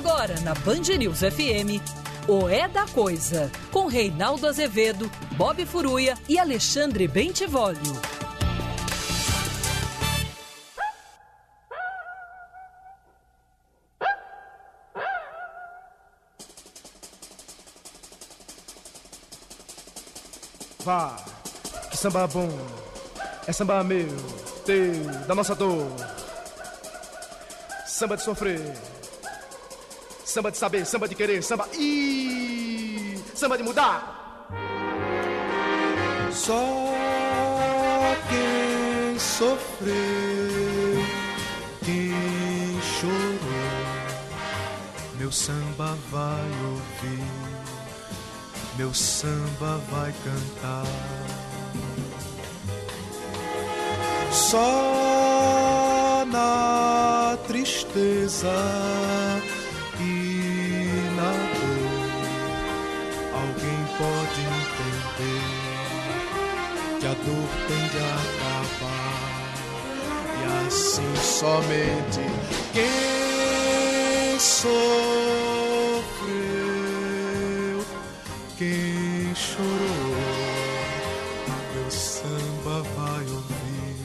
Agora na Band News FM. O É da Coisa, com Reinaldo Azevedo, Bob Furuia e Alexandre Bentivolio. Vá, que samba bom, é samba meu, teu, da nossa dor. Samba de sofrer, samba de saber, samba de querer, samba e samba de mudar. Só quem sofreu, quem chorou, meu samba vai ouvir meu samba vai cantar. Só na tristeza pode entender que a dor tem de acabar e assim somente quem sou quem chorou, meu samba vai ouvir,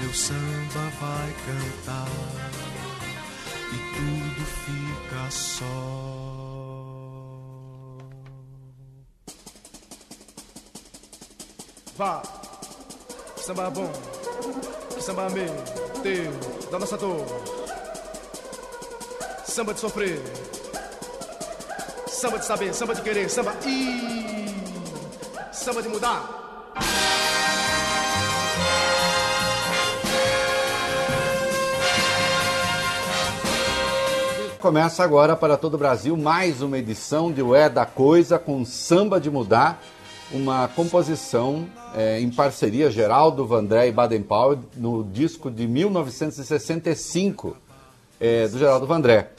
meu samba vai cantar e tudo fica só. Vá, samba bom, samba meu, teu, da nossa dor, samba de sofrer. Samba de saber, samba de querer, samba e samba de mudar. Começa agora para todo o Brasil mais uma edição de Ué da Coisa com Samba de Mudar, uma composição é, em parceria Geraldo Vandré e Baden Powell no disco de 1965 é, do Geraldo Vandré.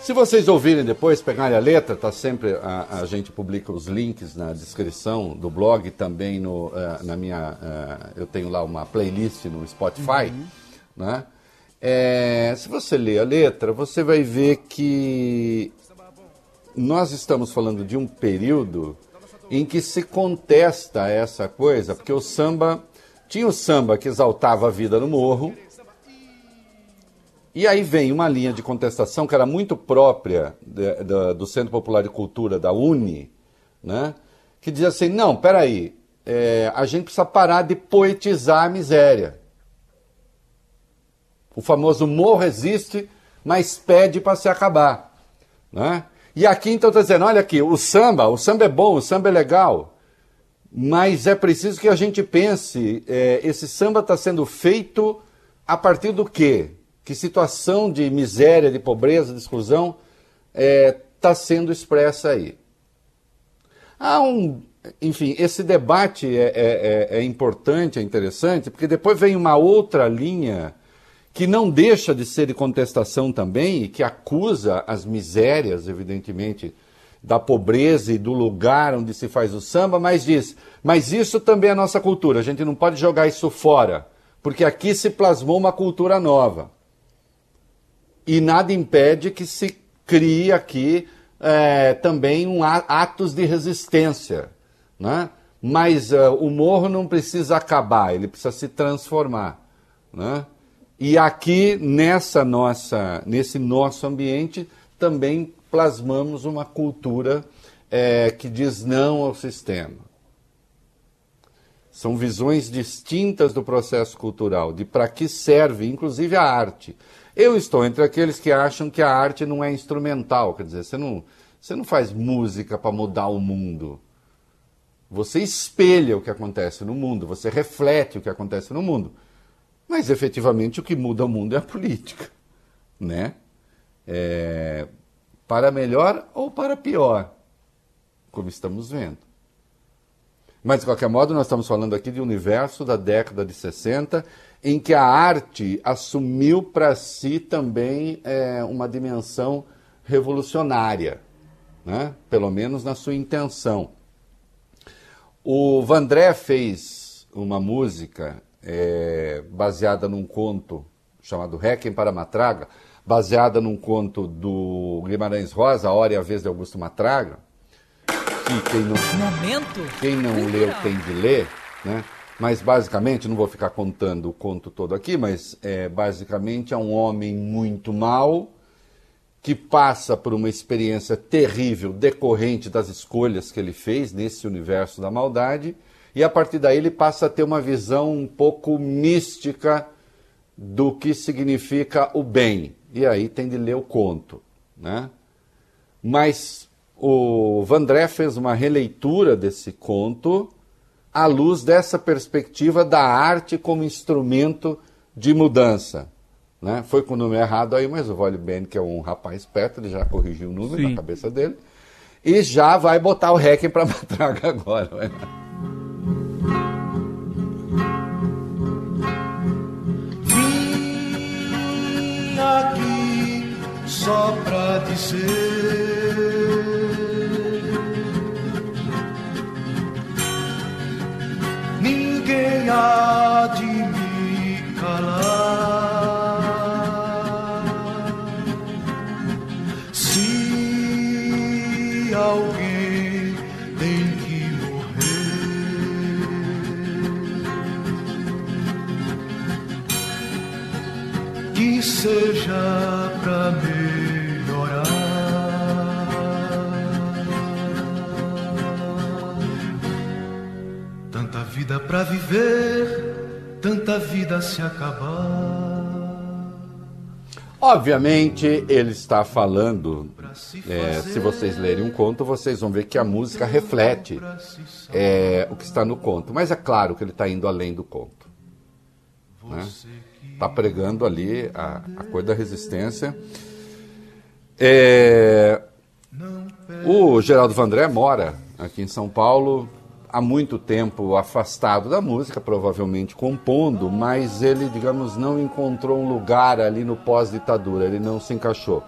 Se vocês ouvirem depois, pegarem a letra, tá sempre a, a gente publica os links na descrição do blog, também no, uh, na minha, uh, eu tenho lá uma playlist no Spotify, uhum. né? É, se você ler a letra, você vai ver que nós estamos falando de um período em que se contesta essa coisa, porque o samba tinha o samba que exaltava a vida no morro, e aí vem uma linha de contestação que era muito própria de, de, do Centro Popular de Cultura da Uni, né? que dizia assim: não, peraí, é, a gente precisa parar de poetizar a miséria. O famoso morro existe, mas pede para se acabar. Né? E aqui então está dizendo: olha aqui, o samba, o samba é bom, o samba é legal, mas é preciso que a gente pense: é, esse samba está sendo feito a partir do quê? que situação de miséria, de pobreza, de exclusão está é, tá sendo expressa aí. Há um, enfim, esse debate é, é, é, é importante, é interessante, porque depois vem uma outra linha que não deixa de ser de contestação também e que acusa as misérias, evidentemente, da pobreza e do lugar onde se faz o samba, mas diz: mas isso também é nossa cultura, a gente não pode jogar isso fora, porque aqui se plasmou uma cultura nova e nada impede que se crie aqui é, também um atos de resistência, né? Mas uh, o morro não precisa acabar, ele precisa se transformar, né? E aqui nessa nossa, nesse nosso ambiente também plasmamos uma cultura é, que diz não ao sistema. São visões distintas do processo cultural, de para que serve, inclusive a arte. Eu estou entre aqueles que acham que a arte não é instrumental, quer dizer, você não, você não faz música para mudar o mundo. Você espelha o que acontece no mundo, você reflete o que acontece no mundo. Mas efetivamente o que muda o mundo é a política, né? É, para melhor ou para pior, como estamos vendo. Mas de qualquer modo, nós estamos falando aqui de um universo da década de 60, em que a arte assumiu para si também é, uma dimensão revolucionária, né? pelo menos na sua intenção. O Vandré fez uma música é, baseada num conto chamado Requiem para Matraga, baseada num conto do Guimarães Rosa, A Hora e a Vez de Augusto Matraga, que quem não, Momento quem não leu tem de ler, né? Mas basicamente, não vou ficar contando o conto todo aqui, mas é, basicamente é um homem muito mau que passa por uma experiência terrível decorrente das escolhas que ele fez nesse universo da maldade e a partir daí ele passa a ter uma visão um pouco mística do que significa o bem. E aí tem de ler o conto, né? Mas o Vandré fez uma releitura desse conto à luz dessa perspectiva da arte como instrumento de mudança. Né? Foi com o número errado aí, mas o Vole Ben, que é um rapaz esperto, ele já corrigiu o número Sim. na cabeça dele. E já vai botar o Requiem para matraga agora. né? Aqui só pra dizer. Ninguém há de me calar seja pra melhorar. Tanta vida pra viver, tanta vida se acabar. Obviamente, ele está falando. é, se vocês lerem um conto, vocês vão ver que a música reflete é, o que está no conto. Mas é claro que ele está indo além do conto. Está pregando ali a, a coisa da resistência. É, o Geraldo Vandré mora aqui em São Paulo há muito tempo afastado da música, provavelmente compondo, mas ele, digamos, não encontrou um lugar ali no pós-ditadura, ele não se encaixou.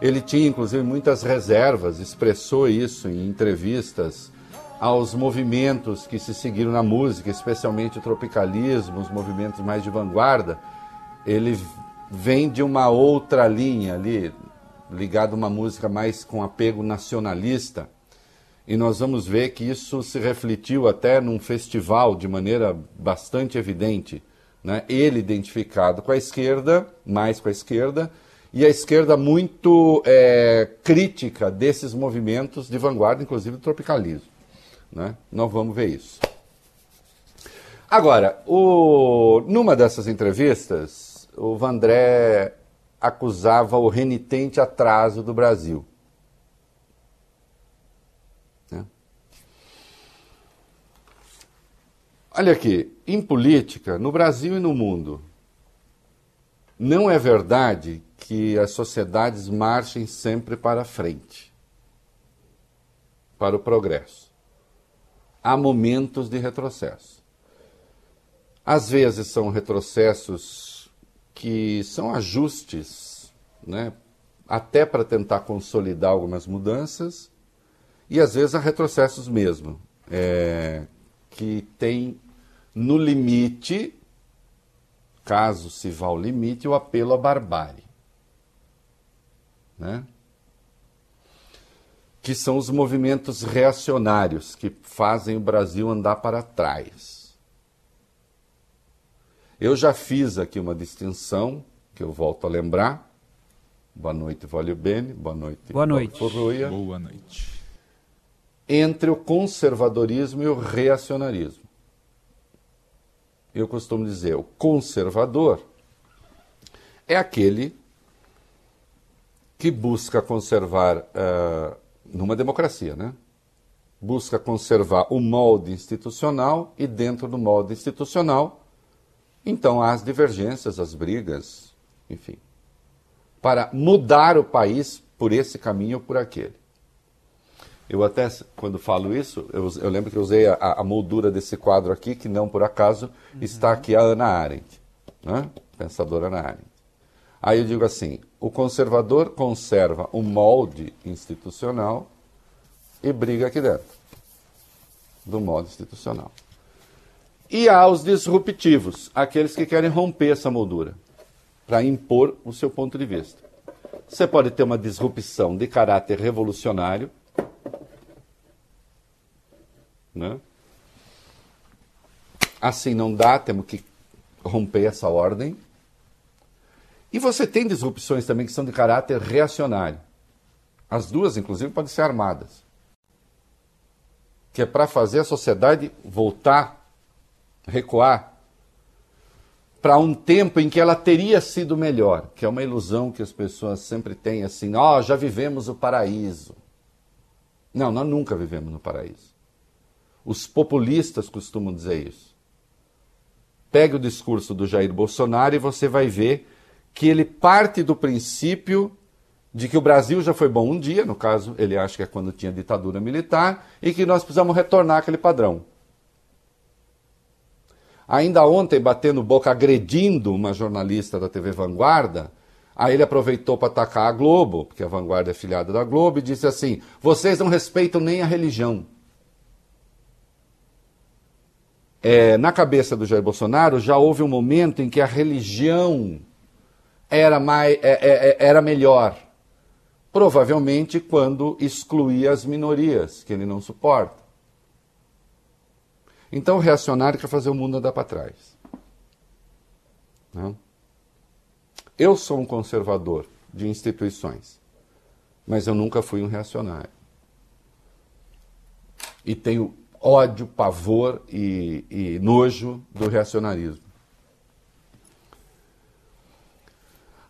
Ele tinha, inclusive, muitas reservas, expressou isso em entrevistas aos movimentos que se seguiram na música, especialmente o tropicalismo, os movimentos mais de vanguarda. Ele vem de uma outra linha ali, ligado a uma música mais com apego nacionalista. E nós vamos ver que isso se refletiu até num festival de maneira bastante evidente. Né? Ele identificado com a esquerda, mais com a esquerda, e a esquerda muito é, crítica desses movimentos de vanguarda, inclusive do tropicalismo. Né? Nós vamos ver isso. Agora, o, numa dessas entrevistas, o Vandré acusava o renitente atraso do Brasil. Né? Olha aqui, em política, no Brasil e no mundo, não é verdade que as sociedades marchem sempre para frente, para o progresso. Há momentos de retrocesso. Às vezes são retrocessos que são ajustes, né, até para tentar consolidar algumas mudanças, e às vezes há retrocessos mesmo, é, que tem no limite, caso se vá ao limite, o apelo à barbárie. Né? Que são os movimentos reacionários que fazem o Brasil andar para trás. Eu já fiz aqui uma distinção, que eu volto a lembrar. Boa noite, Vólio Bene. Boa noite, Boa noite. Forruia. Boa noite. Entre o conservadorismo e o reacionarismo. Eu costumo dizer, o conservador é aquele que busca conservar, uh, numa democracia, né? Busca conservar o molde institucional e dentro do molde institucional, então há as divergências, as brigas, enfim, para mudar o país por esse caminho ou por aquele. Eu até, quando falo isso, eu, eu lembro que eu usei a, a, moldura desse quadro aqui, que não por acaso uhum. está aqui a Ana Arendt, né? pensadora Ana Arendt. Aí eu digo assim: o conservador conserva o molde institucional e briga aqui dentro do molde institucional. E há os disruptivos, aqueles que querem romper essa moldura para impor o seu ponto de vista. Você pode ter uma disrupção de caráter revolucionário, né? Assim não dá, temos que romper essa ordem. E você tem disrupções também que são de caráter reacionário. As duas, inclusive, podem ser armadas. Que é para fazer a sociedade voltar, recuar, para um tempo em que ela teria sido melhor, que é uma ilusão que as pessoas sempre têm assim, ó, oh, já vivemos o paraíso. Não, nós nunca vivemos no paraíso. Os populistas costumam dizer isso. Pegue o discurso do Jair Bolsonaro e você vai ver que ele parte do princípio de que o Brasil já foi bom um dia, no caso, ele acha que é quando tinha ditadura militar, e que nós precisamos retornar aquele padrão. Ainda ontem, batendo boca, agredindo uma jornalista da TV Vanguarda, aí ele aproveitou para atacar a Globo, porque a Vanguarda é filiada da Globo, e disse assim: vocês não respeitam nem a religião. É, na cabeça do Jair Bolsonaro já houve um momento em que a religião era, mais, é, é, é, era melhor. Provavelmente quando excluía as minorias, que ele não suporta. Então o reacionário quer fazer o mundo andar para trás. Não? Eu sou um conservador de instituições, mas eu nunca fui um reacionário. E tenho ódio, pavor e, e nojo do reacionarismo.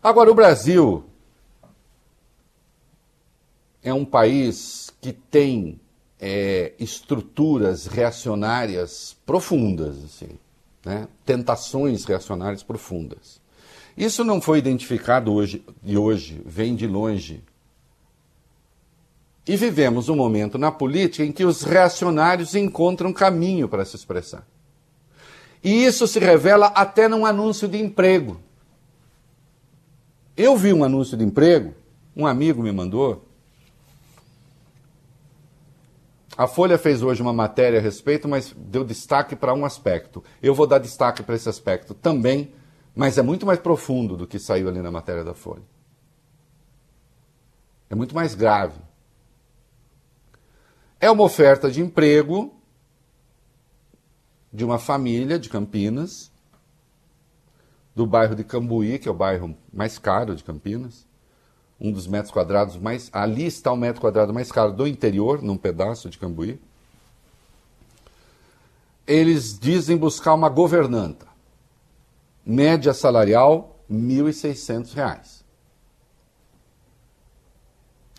Agora, o Brasil é um país que tem é, estruturas reacionárias profundas, assim, né? tentações reacionárias profundas. Isso não foi identificado hoje, de hoje, vem de longe. E vivemos um momento na política em que os reacionários encontram caminho para se expressar. E isso se revela até num anúncio de emprego. Eu vi um anúncio de emprego, um amigo me mandou. A Folha fez hoje uma matéria a respeito, mas deu destaque para um aspecto. Eu vou dar destaque para esse aspecto também, mas é muito mais profundo do que saiu ali na matéria da Folha. É muito mais grave. É uma oferta de emprego de uma família de Campinas do bairro de Cambuí, que é o bairro mais caro de Campinas, um dos metros quadrados mais. Ali está o metro quadrado mais caro do interior, num pedaço de Cambuí. Eles dizem buscar uma governanta. Média salarial, R$ 1.600.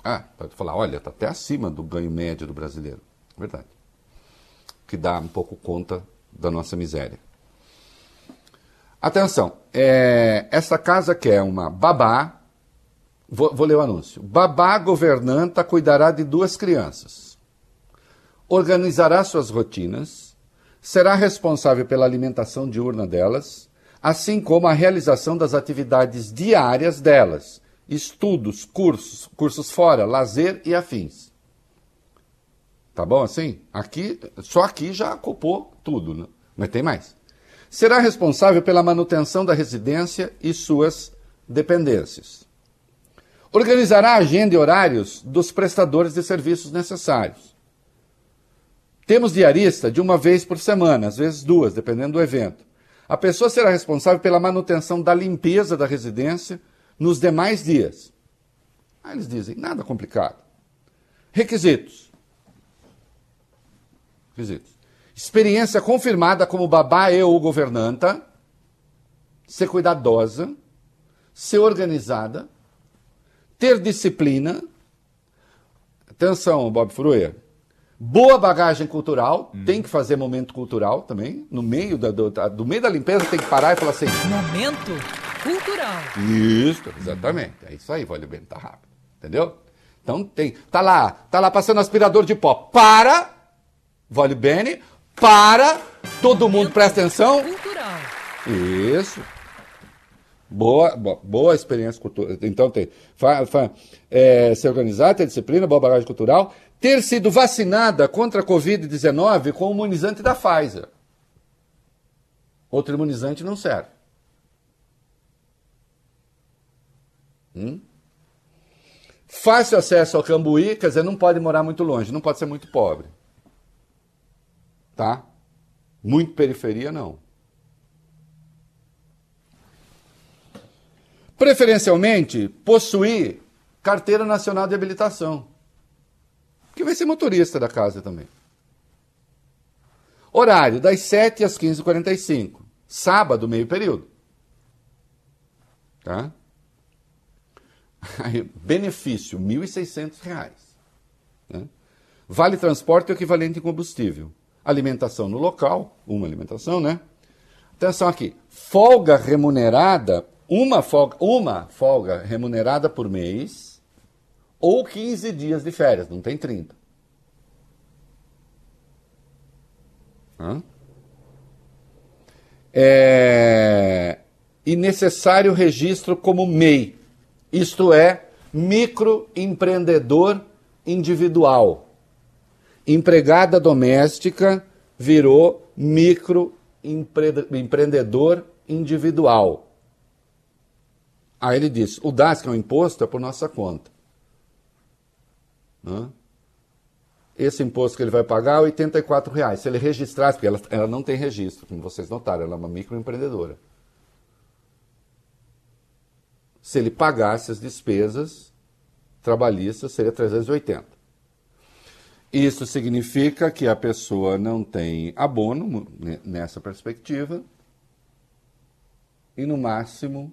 Ah, pode falar, olha, está até acima do ganho médio do brasileiro. Verdade. Que dá um pouco conta da nossa miséria. Atenção, é, essa casa quer uma babá, vou, vou ler o anúncio. Babá governanta cuidará de duas crianças, organizará suas rotinas, será responsável pela alimentação diurna delas, assim como a realização das atividades diárias delas, estudos, cursos, cursos fora, lazer e afins. Tá bom assim? Aqui, só aqui já ocupou tudo, né? mas tem mais será responsável pela manutenção da residência e suas dependências. Organizará a agenda e horários dos prestadores de serviços necessários. Temos diarista de uma vez por semana, às vezes duas, dependendo do evento. A pessoa será responsável pela manutenção da limpeza da residência nos demais dias. Aí eles dizem, nada complicado. Requisitos. Requisitos. Experiência confirmada como babá e ou governanta, ser cuidadosa, ser organizada, ter disciplina. Atenção, Bob Furuia. Boa bagagem cultural, hum. tem que fazer momento cultural também. No meio da, do, do, meio da limpeza tem que parar e falar assim. Momento cultural. Isso, exatamente. É isso aí, vale bem, tá rápido. Entendeu? Então tem. Tá lá, tá lá passando aspirador de pó. Para! Vale bene, para! Todo mundo presta atenção. Cultural. Isso. Boa, boa, boa experiência cultural. Então tem. Fa, fa, é, se organizar, ter disciplina, boa bagagem cultural ter sido vacinada contra a Covid-19 com o imunizante da Pfizer. Outro imunizante não serve. Hum? Fácil acesso ao Cambuí, quer dizer, não pode morar muito longe, não pode ser muito pobre. Tá? Muito periferia, não. Preferencialmente, possuir carteira nacional de habilitação que vai ser motorista da casa também. Horário das 7 às 15h45. Sábado, meio período. Tá? Benefício, R$ 1.600. Né? Vale transporte equivalente em combustível. Alimentação no local, uma alimentação, né? Atenção aqui. Folga remunerada, uma folga, uma folga remunerada por mês ou 15 dias de férias, não tem 30. Hã? É... E necessário registro como MEI, isto é, microempreendedor individual. Empregada doméstica virou microempreendedor individual. Aí ele diz: o DASC é um imposto, é por nossa conta. Né? Esse imposto que ele vai pagar é 84 reais. Se ele registrasse, porque ela, ela não tem registro, como vocês notaram, ela é uma microempreendedora. Se ele pagasse as despesas trabalhistas, seria 380. Isso significa que a pessoa não tem abono nessa perspectiva e, no máximo,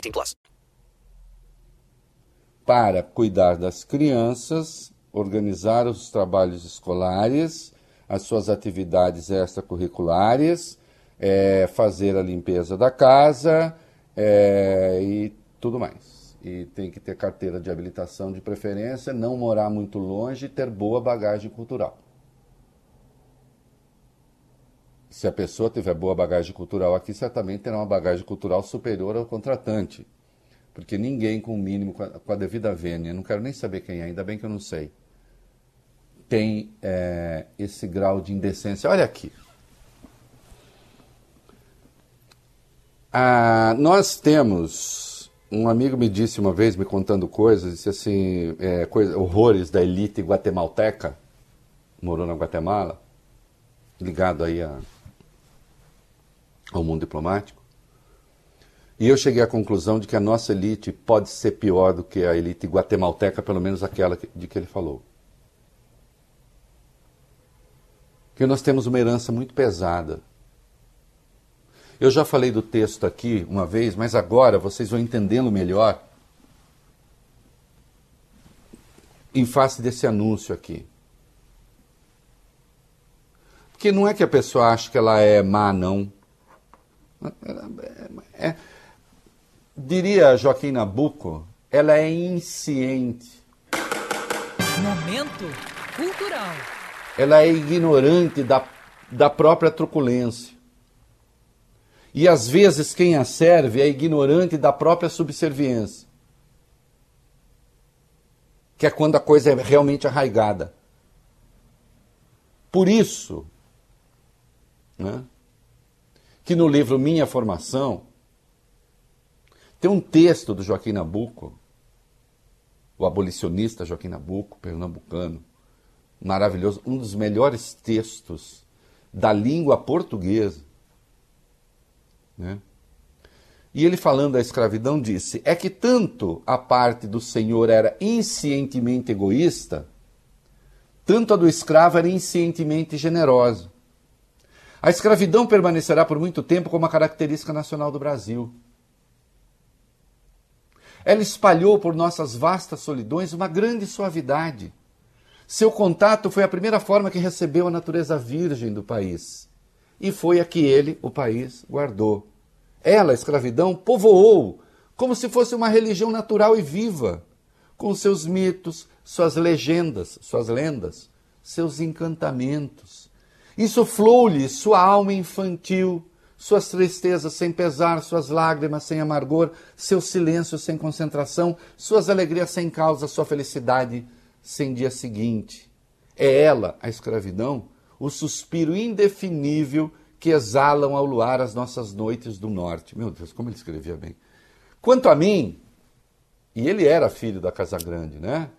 18 plus. Para cuidar das crianças, organizar os trabalhos escolares, as suas atividades extracurriculares, é, fazer a limpeza da casa é, e tudo mais e tem que ter carteira de habilitação de preferência, não morar muito longe e ter boa bagagem cultural. Se a pessoa tiver boa bagagem cultural aqui, certamente terá uma bagagem cultural superior ao contratante. Porque ninguém com o mínimo, com a, com a devida vênia, não quero nem saber quem é, ainda bem que eu não sei, tem é, esse grau de indecência. Olha aqui. Ah, nós temos um amigo me disse uma vez, me contando coisas, disse assim, é, coisa, horrores da elite guatemalteca, morou na Guatemala, ligado aí a, ao mundo diplomático. E eu cheguei à conclusão de que a nossa elite pode ser pior do que a elite guatemalteca, pelo menos aquela de que ele falou. que nós temos uma herança muito pesada. Eu já falei do texto aqui uma vez, mas agora vocês vão entendê-lo melhor em face desse anúncio aqui. Porque não é que a pessoa acha que ela é má, não. É, é, diria Joaquim Nabuco, ela é insciente. Momento cultural. Ela é ignorante da, da própria truculência. E às vezes quem a serve é ignorante da própria subserviência. Que é quando a coisa é realmente arraigada. Por isso, né, que no livro Minha Formação, tem um texto do Joaquim Nabuco, o abolicionista Joaquim Nabuco, pernambucano, maravilhoso, um dos melhores textos da língua portuguesa, né? E ele, falando da escravidão, disse: é que tanto a parte do senhor era inscientemente egoísta, tanto a do escravo era inscientemente generosa. A escravidão permanecerá por muito tempo como a característica nacional do Brasil. Ela espalhou por nossas vastas solidões uma grande suavidade. Seu contato foi a primeira forma que recebeu a natureza virgem do país e foi a que ele, o país, guardou. Ela, a escravidão, povoou como se fosse uma religião natural e viva, com seus mitos, suas legendas, suas lendas, seus encantamentos. Insuflou-lhe sua alma infantil, suas tristezas sem pesar, suas lágrimas sem amargor, seu silêncio sem concentração, suas alegrias sem causa, sua felicidade sem dia seguinte. É ela, a escravidão, o suspiro indefinível que exalam ao luar as nossas noites do norte. Meu Deus, como ele escrevia bem. Quanto a mim, e ele era filho da Casa Grande, né?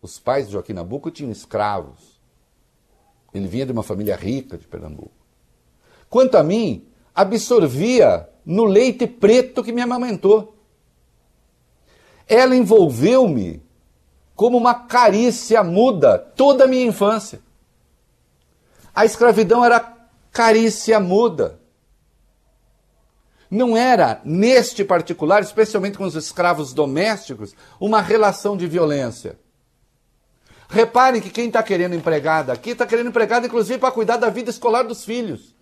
Os pais de Joaquim Nabuco tinham escravos. Ele vinha de uma família rica de Pernambuco. Quanto a mim, absorvia no leite preto que me amamentou. Ela envolveu-me como uma carícia muda toda a minha infância. A escravidão era carícia muda. Não era, neste particular, especialmente com os escravos domésticos, uma relação de violência. Reparem que quem está querendo empregada aqui está querendo empregada, inclusive, para cuidar da vida escolar dos filhos.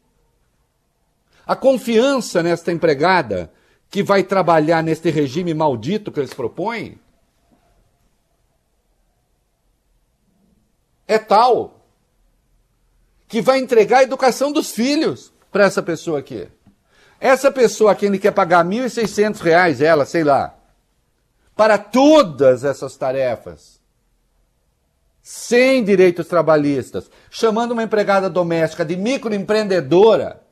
A confiança nesta empregada que vai trabalhar neste regime maldito que eles propõem é tal que vai entregar a educação dos filhos para essa pessoa aqui. Essa pessoa aqui ele quer pagar R$ 1.600, ela, sei lá, para todas essas tarefas, sem direitos trabalhistas, chamando uma empregada doméstica de microempreendedora,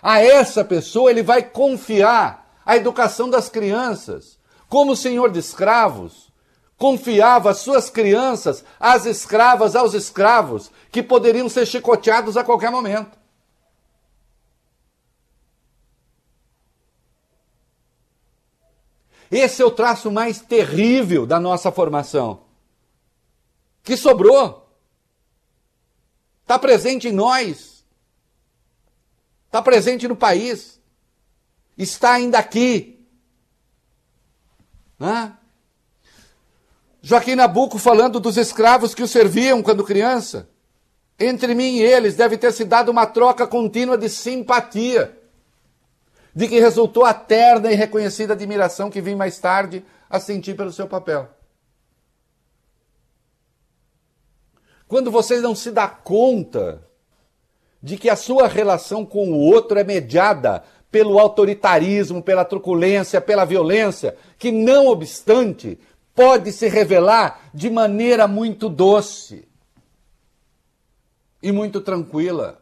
a essa pessoa ele vai confiar a educação das crianças, como senhor de escravos, confiava suas crianças às escravas, aos escravos, que poderiam ser chicoteados a qualquer momento. Esse é o traço mais terrível da nossa formação. Que sobrou. Está presente em nós. Está presente no país. Está ainda aqui. Né? Joaquim Nabuco falando dos escravos que o serviam quando criança. Entre mim e eles deve ter se dado uma troca contínua de simpatia, de que resultou a terna e reconhecida admiração que vim mais tarde a sentir pelo seu papel. Quando você não se dá conta de que a sua relação com o outro é mediada pelo autoritarismo, pela truculência, pela violência, que não obstante pode se revelar de maneira muito doce e muito tranquila.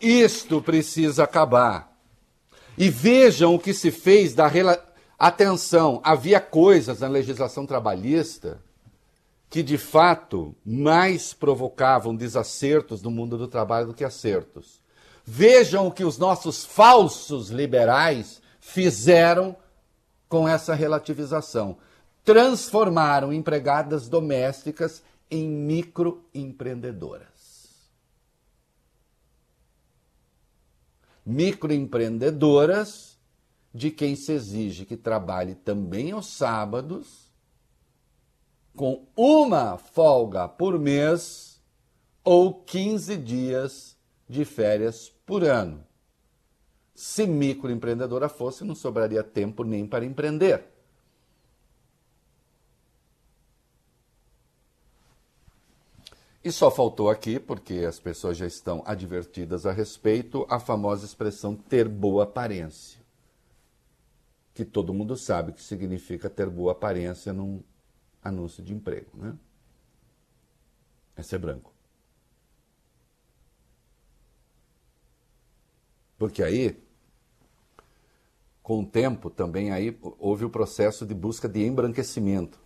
Isto precisa acabar. E vejam o que se fez da rela... atenção, havia coisas na legislação trabalhista que de fato mais provocavam desacertos no mundo do trabalho do que acertos. Vejam o que os nossos falsos liberais fizeram com essa relativização? Transformaram empregadas domésticas em microempreendedoras. Microempreendedoras de quem se exige que trabalhe também aos sábados, com uma folga por mês ou 15 dias de férias por ano. Se microempreendedora fosse, não sobraria tempo nem para empreender. E só faltou aqui, porque as pessoas já estão advertidas a respeito, a famosa expressão ter boa aparência. Que todo mundo sabe que significa ter boa aparência num anúncio de emprego, né? É ser branco. Porque aí, com o tempo, também aí houve o processo de busca de embranquecimento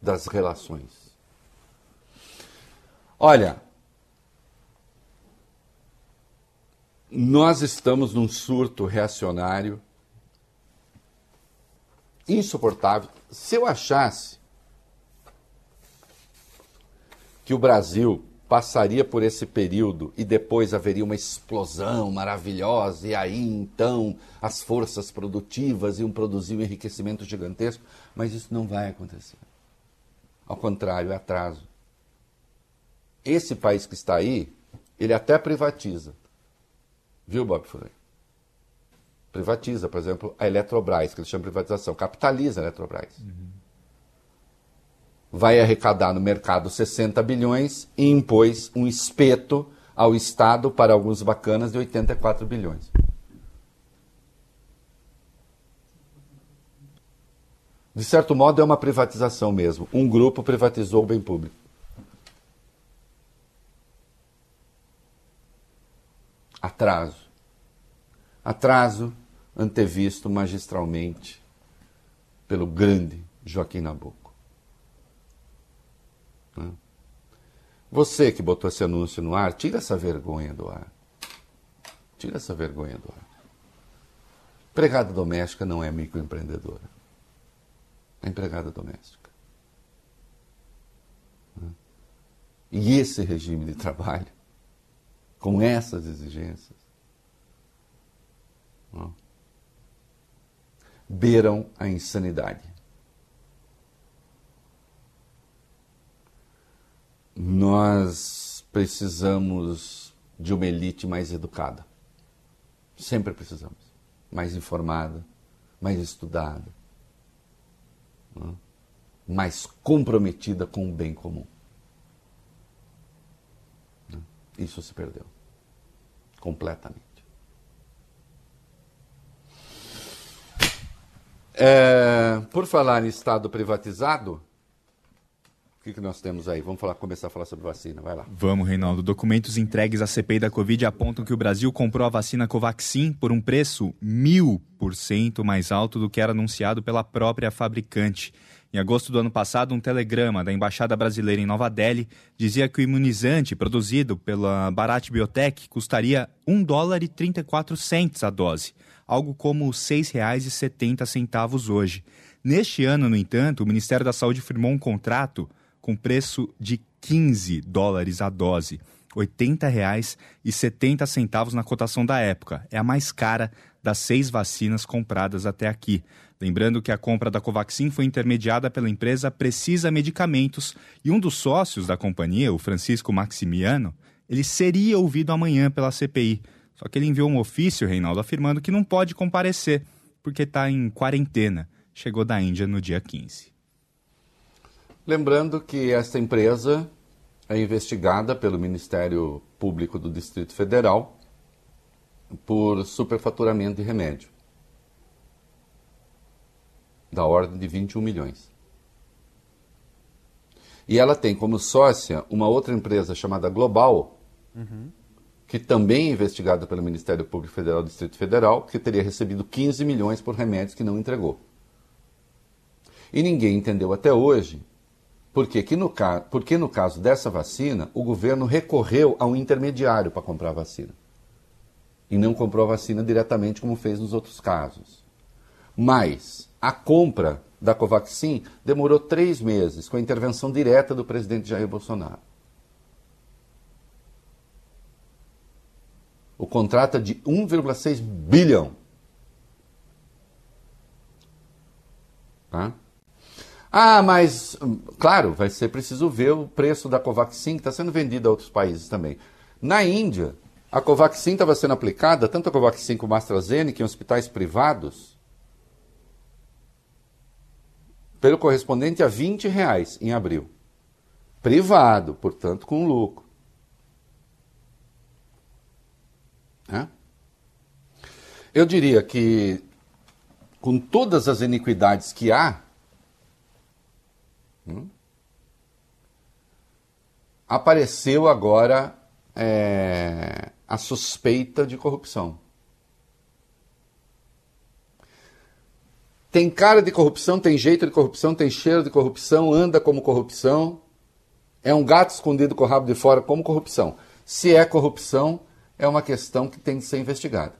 das relações. Olha, nós estamos num surto reacionário insuportável. Se eu achasse que o Brasil passaria por esse período e depois haveria uma explosão maravilhosa, e aí então as forças produtivas iam produzir um enriquecimento gigantesco, mas isso não vai acontecer. Ao contrário, é atraso. Esse país que está aí, ele até privatiza. Viu, Bob Fuller? Privatiza, por exemplo, a Eletrobras, que eles chamam de privatização. Capitaliza a Eletrobras. Uhum. Vai arrecadar no mercado 60 bilhões e impôs um espeto ao Estado para alguns bacanas de 84 bilhões. De certo modo, é uma privatização mesmo. Um grupo privatizou o bem público. Atraso. Atraso antevisto magistralmente pelo grande Joaquim Nabuco. Né? Você que botou esse anúncio no ar, tira essa vergonha do ar. Tira essa vergonha do ar. Empregada doméstica não é microempreendedora. É empregada doméstica. Né? E esse regime de trabalho com essas exigências, não, beiram a insanidade. Nós precisamos de uma elite mais educada. Sempre precisamos. Mais informada, mais estudada, mais comprometida com o bem comum. Isso se perdeu. Completamente. É, por falar em Estado privatizado, o que, que nós temos aí? Vamos falar, começar a falar sobre vacina. Vai lá. Vamos, Reinaldo. Documentos entregues à CPI da Covid apontam que o Brasil comprou a vacina Covaxin por um preço mil por cento mais alto do que era anunciado pela própria fabricante. Em agosto do ano passado, um telegrama da Embaixada Brasileira em Nova Delhi dizia que o imunizante produzido pela Bharat Biotech custaria 1 dólar e 34 centes a dose, algo como R$ 6,70 hoje. Neste ano, no entanto, o Ministério da Saúde firmou um contrato com preço de 15 dólares a dose. R$ 80,70 na cotação da época. É a mais cara das seis vacinas compradas até aqui. Lembrando que a compra da Covaxin foi intermediada pela empresa Precisa Medicamentos e um dos sócios da companhia, o Francisco Maximiano, ele seria ouvido amanhã pela CPI. Só que ele enviou um ofício, Reinaldo, afirmando que não pode comparecer porque está em quarentena. Chegou da Índia no dia 15. Lembrando que esta empresa é investigada pelo Ministério Público do Distrito Federal por superfaturamento de remédio da ordem de 21 milhões. E ela tem como sócia uma outra empresa chamada Global, uhum. que também é investigada pelo Ministério Público Federal do Distrito Federal, que teria recebido 15 milhões por remédios que não entregou. E ninguém entendeu até hoje porque, que no, porque no caso dessa vacina, o governo recorreu a um intermediário para comprar a vacina. e não comprou a vacina diretamente como fez nos outros casos. Mas a compra da Covaxin demorou três meses com a intervenção direta do presidente Jair Bolsonaro. O contrato é de 1,6 bilhão. Tá? Ah, mas, claro, vai ser preciso ver o preço da Covaxin, que está sendo vendida a outros países também. Na Índia, a Covaxin estava sendo aplicada, tanto a Covaxin como a AstraZeneca, em hospitais privados, pelo correspondente a 20 reais em abril. Privado, portanto, com lucro. Eu diria que, com todas as iniquidades que há, hum, apareceu agora é, a suspeita de corrupção. Tem cara de corrupção, tem jeito de corrupção, tem cheiro de corrupção, anda como corrupção. É um gato escondido com o rabo de fora como corrupção. Se é corrupção, é uma questão que tem que ser investigada.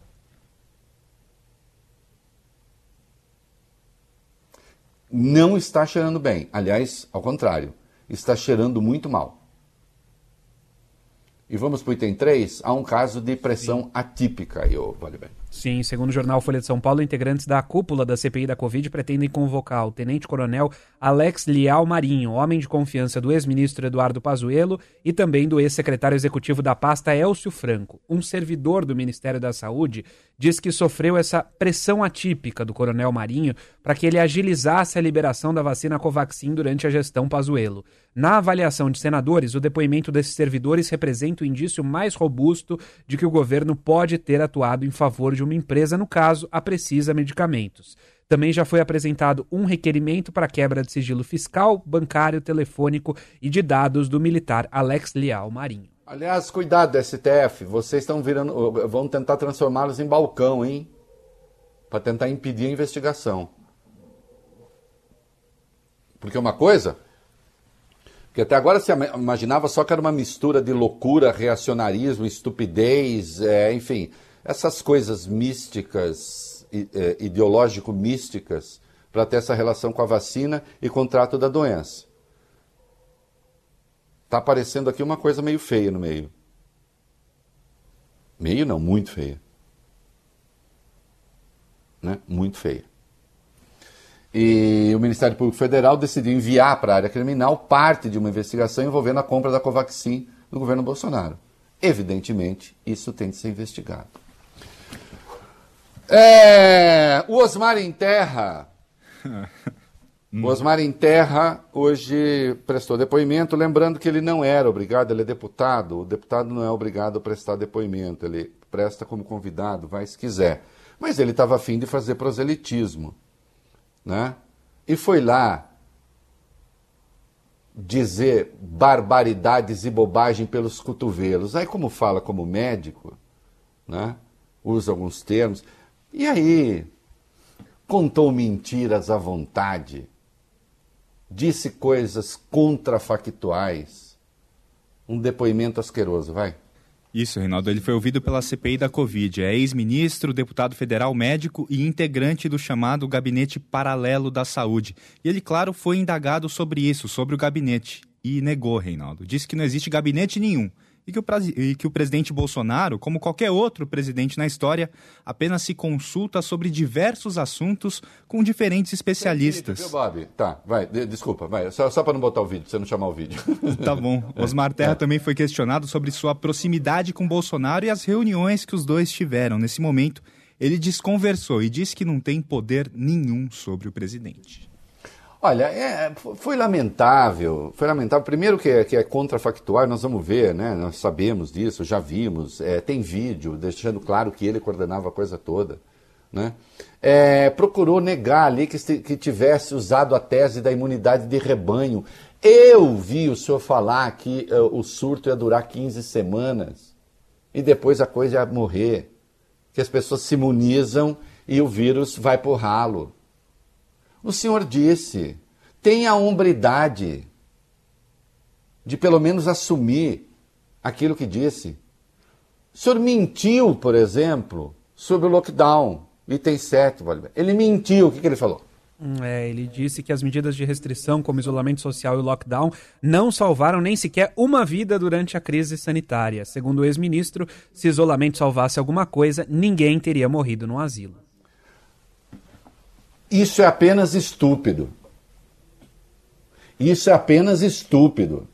Não está cheirando bem. Aliás, ao contrário, está cheirando muito mal. E vamos para o item 3, há um caso de pressão atípica aí, vale bem. Sim, segundo o jornal Folha de São Paulo, integrantes da cúpula da CPI da Covid pretendem convocar o tenente-coronel Alex Lial Marinho, homem de confiança do ex-ministro Eduardo Pazuello e também do ex-secretário executivo da pasta Elcio Franco. Um servidor do Ministério da Saúde diz que sofreu essa pressão atípica do coronel Marinho para que ele agilizasse a liberação da vacina Covaxin durante a gestão Pazuello. Na avaliação de senadores, o depoimento desses servidores representa o indício mais robusto de que o governo pode ter atuado em favor de uma empresa, no caso, a Precisa Medicamentos. Também já foi apresentado um requerimento para quebra de sigilo fiscal, bancário, telefônico e de dados do militar Alex Leal Marinho. Aliás, cuidado, STF, vocês estão virando. vão tentar transformá-los em balcão, hein? Para tentar impedir a investigação. Porque uma coisa. Que até agora se imaginava só que era uma mistura de loucura, reacionarismo, estupidez, é, enfim essas coisas místicas, é, ideológico-místicas, para ter essa relação com a vacina e com o trato da doença. Está aparecendo aqui uma coisa meio feia no meio. Meio não, muito feia. Né? Muito feia. E o Ministério Público Federal decidiu enviar para a área criminal parte de uma investigação envolvendo a compra da Covaxin no governo Bolsonaro. Evidentemente, isso tem de ser investigado. É, o Osmar em Terra. o Osmar em Terra hoje prestou depoimento, lembrando que ele não era obrigado, ele é deputado. O deputado não é obrigado a prestar depoimento, ele presta como convidado, vai se quiser. Mas ele estava afim de fazer proselitismo. Né? E foi lá dizer barbaridades e bobagem pelos cotovelos. Aí, como fala como médico, né? usa alguns termos. E aí, contou mentiras à vontade, disse coisas contrafactuais. Um depoimento asqueroso, vai. Isso, Reinaldo. Ele foi ouvido pela CPI da Covid. É ex-ministro, deputado federal, médico e integrante do chamado Gabinete Paralelo da Saúde. E ele, claro, foi indagado sobre isso, sobre o gabinete. E negou, Reinaldo. Disse que não existe gabinete nenhum e que, o, e que o presidente Bolsonaro, como qualquer outro presidente na história, apenas se consulta sobre diversos assuntos com diferentes especialistas. Viu, Bob? Tá, vai, de, desculpa, vai, só, só para não botar o vídeo, pra você não chamar o vídeo. tá bom. Osmar Terra é. também foi questionado sobre sua proximidade com Bolsonaro e as reuniões que os dois tiveram. Nesse momento, ele desconversou e disse que não tem poder nenhum sobre o presidente. Olha, é, foi lamentável. Foi lamentável. Primeiro que é, que é contrafactual, nós vamos ver, né? Nós sabemos disso, já vimos. É, tem vídeo deixando claro que ele coordenava a coisa toda. Né? É, procurou negar ali que, que tivesse usado a tese da imunidade de rebanho. Eu vi o senhor falar que uh, o surto ia durar 15 semanas e depois a coisa ia morrer. Que as pessoas se imunizam e o vírus vai por ralo. O Senhor disse: tenha a hombridade de pelo menos assumir aquilo que disse. O senhor mentiu, por exemplo, sobre o lockdown, item 7, Valdemar. Ele mentiu, o que, que ele falou? Hum, É, ele disse que as medidas de restrição, como isolamento social e lockdown, não salvaram nem sequer uma vida durante a crise sanitária. Segundo o ex-ministro, se isolamento salvasse alguma coisa, ninguém teria morrido no asilo. Isso é apenas estúpido. Isso é apenas estúpido.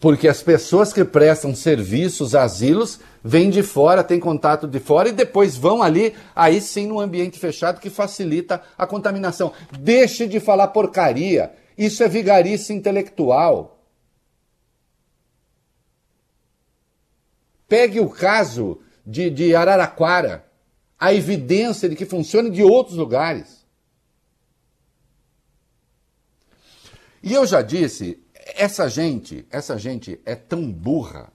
Porque as pessoas que prestam serviços, asilos, vêm de fora, têm contato de fora e depois vão ali, aí sim, num ambiente fechado que facilita a contaminação. Deixe de falar porcaria. Isso é vigarice intelectual. Pegue o caso de, de Araraquara, a evidência de que funciona de outros lugares. E eu já disse, essa gente, essa gente é tão burra,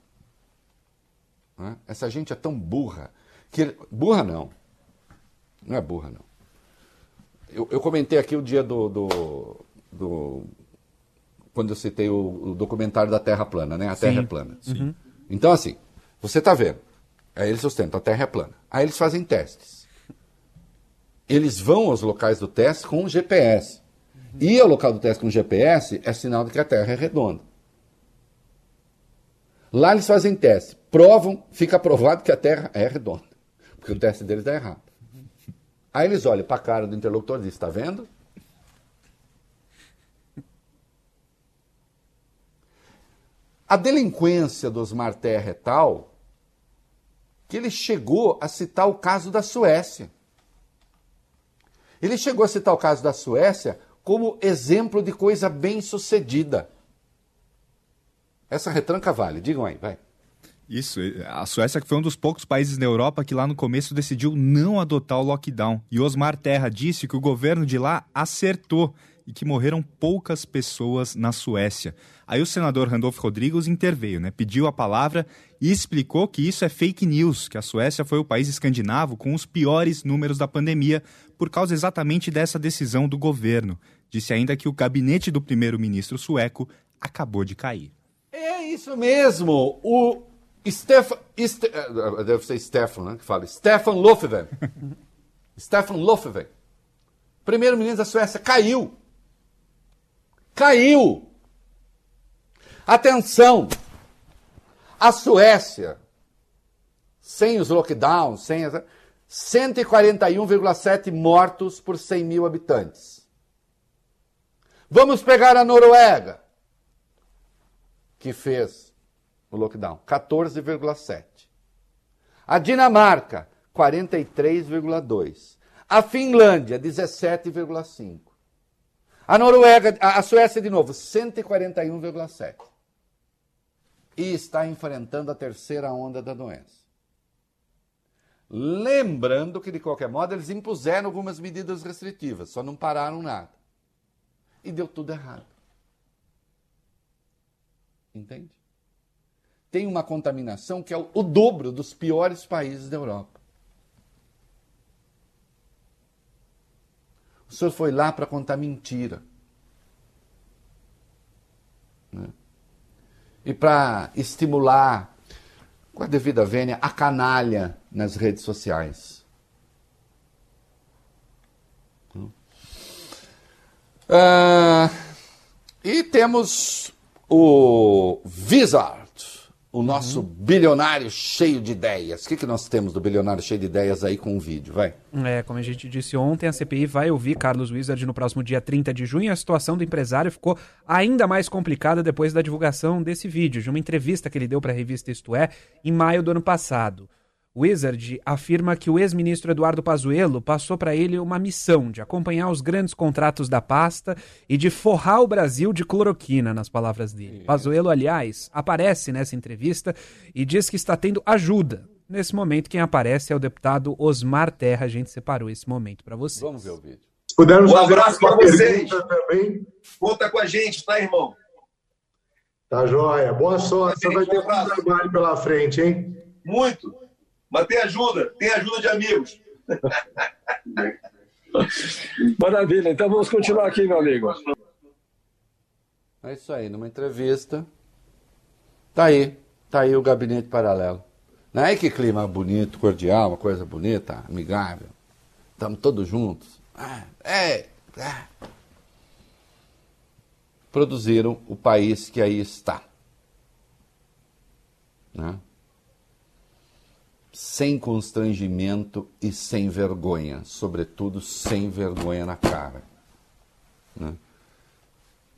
né? essa gente é tão burra, que burra não, não é burra não. Eu, eu comentei aqui o dia do, do, do quando eu citei o, o, documentário da Terra plana, né? A Terra Sim. é plana. Uhum. Então assim, você está vendo? Aí eles sustentam, a Terra é plana. Aí eles fazem testes. Eles vão aos locais do teste com o GPS. E ao local do teste com o GPS é sinal de que a Terra é redonda. Lá eles fazem teste, provam, fica provado que a Terra é redonda. Porque o teste deles dá errado. Aí eles olham para a cara do interlocutor e dizem, está vendo? A delinquência do Osmar Terra é tal que ele chegou a citar o caso da Suécia. Ele chegou a citar o caso da Suécia como exemplo de coisa bem sucedida. Essa retranca vale, digam aí, vai. Isso, a Suécia foi um dos poucos países na Europa que lá no começo decidiu não adotar o lockdown. E Osmar Terra disse que o governo de lá acertou e que morreram poucas pessoas na Suécia. Aí o senador Randolph Rodrigues interveio, né? pediu a palavra e explicou que isso é fake news, que a Suécia foi o país escandinavo com os piores números da pandemia por causa exatamente dessa decisão do governo. Disse ainda que o gabinete do primeiro-ministro sueco acabou de cair. É isso mesmo. O Stefan, Ste, deve ser Stefan, né, que fala, Stefan Löfven. Stefan Löfven. Primeiro-ministro da Suécia caiu. Caiu. Atenção. A Suécia, sem os lockdowns, sem as, 141,7 mortos por 100 mil habitantes. Vamos pegar a Noruega, que fez o lockdown, 14,7. A Dinamarca, 43,2. A Finlândia, 17,5. A Noruega, a Suécia de novo, 141,7. E está enfrentando a terceira onda da doença. Lembrando que, de qualquer modo, eles impuseram algumas medidas restritivas, só não pararam nada. E deu tudo errado. Entende? Tem uma contaminação que é o, dobro dos piores países da Europa. O senhor foi lá para contar mentira. Né? E para estimular, com a devida vênia, a canalha nas redes sociais. Uh, e temos o Wizard, o nosso uhum. bilionário cheio de ideias. O que, que nós temos do bilionário cheio de ideias aí com o vídeo? Vai. É, como a gente disse ontem, a CPI vai ouvir Carlos Wizard no próximo dia 30 de junho. A situação do empresário ficou ainda mais complicada depois da divulgação desse vídeo, de uma entrevista que ele deu para a revista Isto É, em maio do ano passado. Wizard afirma que o ex-ministro Eduardo Pazuello passou para ele uma missão de acompanhar os grandes contratos da pasta e de forrar o Brasil de cloroquina, nas palavras dele. Isso. Pazuello, aliás, aparece nessa entrevista e diz que está tendo ajuda. Nesse momento, quem aparece é o deputado Osmar Terra. A gente separou esse momento para vocês. Vamos ver o vídeo. Pudermos um abraço para vocês. Também. Conta com a gente, tá, irmão? Tá joia. Boa sorte. Você vai ter um trabalho pela frente, hein? Muito. Mas tem ajuda, tem ajuda de amigos. Maravilha, então vamos continuar aqui, meu amigo. É isso aí, numa entrevista. Tá aí. Tá aí o gabinete paralelo. Não é que clima bonito, cordial, uma coisa bonita, amigável. Estamos todos juntos. Ah, é, é. Produziram o país que aí está. Né? Sem constrangimento e sem vergonha. Sobretudo, sem vergonha na cara. Né?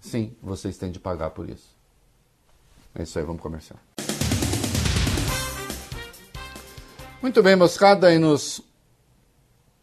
Sim, vocês têm de pagar por isso. É isso aí, vamos comercial. Muito bem, moscada, e nos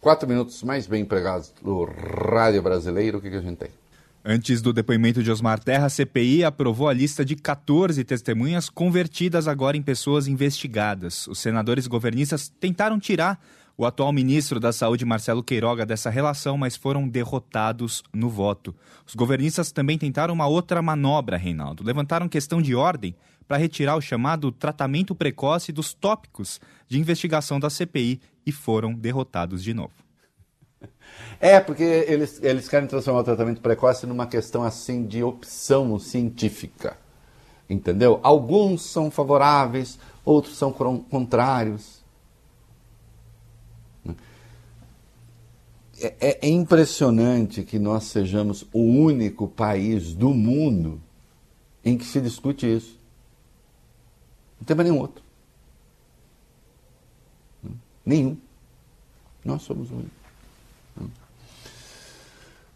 quatro minutos mais bem empregados do rádio brasileiro, o que, que a gente tem? Antes do depoimento de Osmar Terra, a CPI aprovou a lista de 14 testemunhas convertidas agora em pessoas investigadas. Os senadores governistas tentaram tirar o atual ministro da Saúde, Marcelo Queiroga, dessa relação, mas foram derrotados no voto. Os governistas também tentaram uma outra manobra, Reinaldo. Levantaram questão de ordem para retirar o chamado tratamento precoce dos tópicos de investigação da CPI e foram derrotados de novo. É, porque eles, eles querem transformar o tratamento precoce numa questão assim de opção científica. Entendeu? Alguns são favoráveis, outros são contrários. É, é, é impressionante que nós sejamos o único país do mundo em que se discute isso. Não tem mais nenhum outro. Nenhum. Nós somos o único.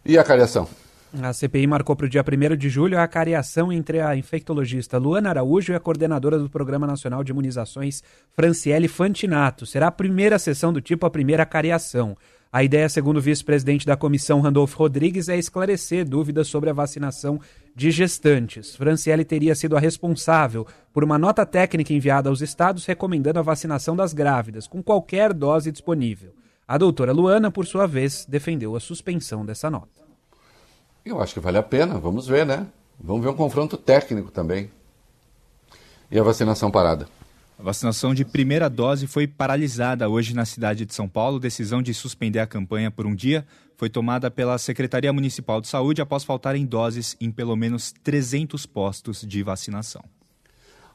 E a cariação? A CPI marcou para o dia 1 de julho a cariação entre a infectologista Luana Araújo e a coordenadora do Programa Nacional de Imunizações, Franciele Fantinato. Será a primeira sessão do tipo, a primeira cariação. A ideia, segundo o vice-presidente da comissão, Randolfo Rodrigues, é esclarecer dúvidas sobre a vacinação de gestantes. Franciele teria sido a responsável por uma nota técnica enviada aos estados recomendando a vacinação das grávidas, com qualquer dose disponível. A doutora Luana, por sua vez, defendeu a suspensão dessa nota. Eu acho que vale a pena, vamos ver, né? Vamos ver um confronto técnico também. E a vacinação parada? A vacinação de primeira dose foi paralisada hoje na cidade de São Paulo. Decisão de suspender a campanha por um dia foi tomada pela Secretaria Municipal de Saúde após faltarem doses em pelo menos 300 postos de vacinação.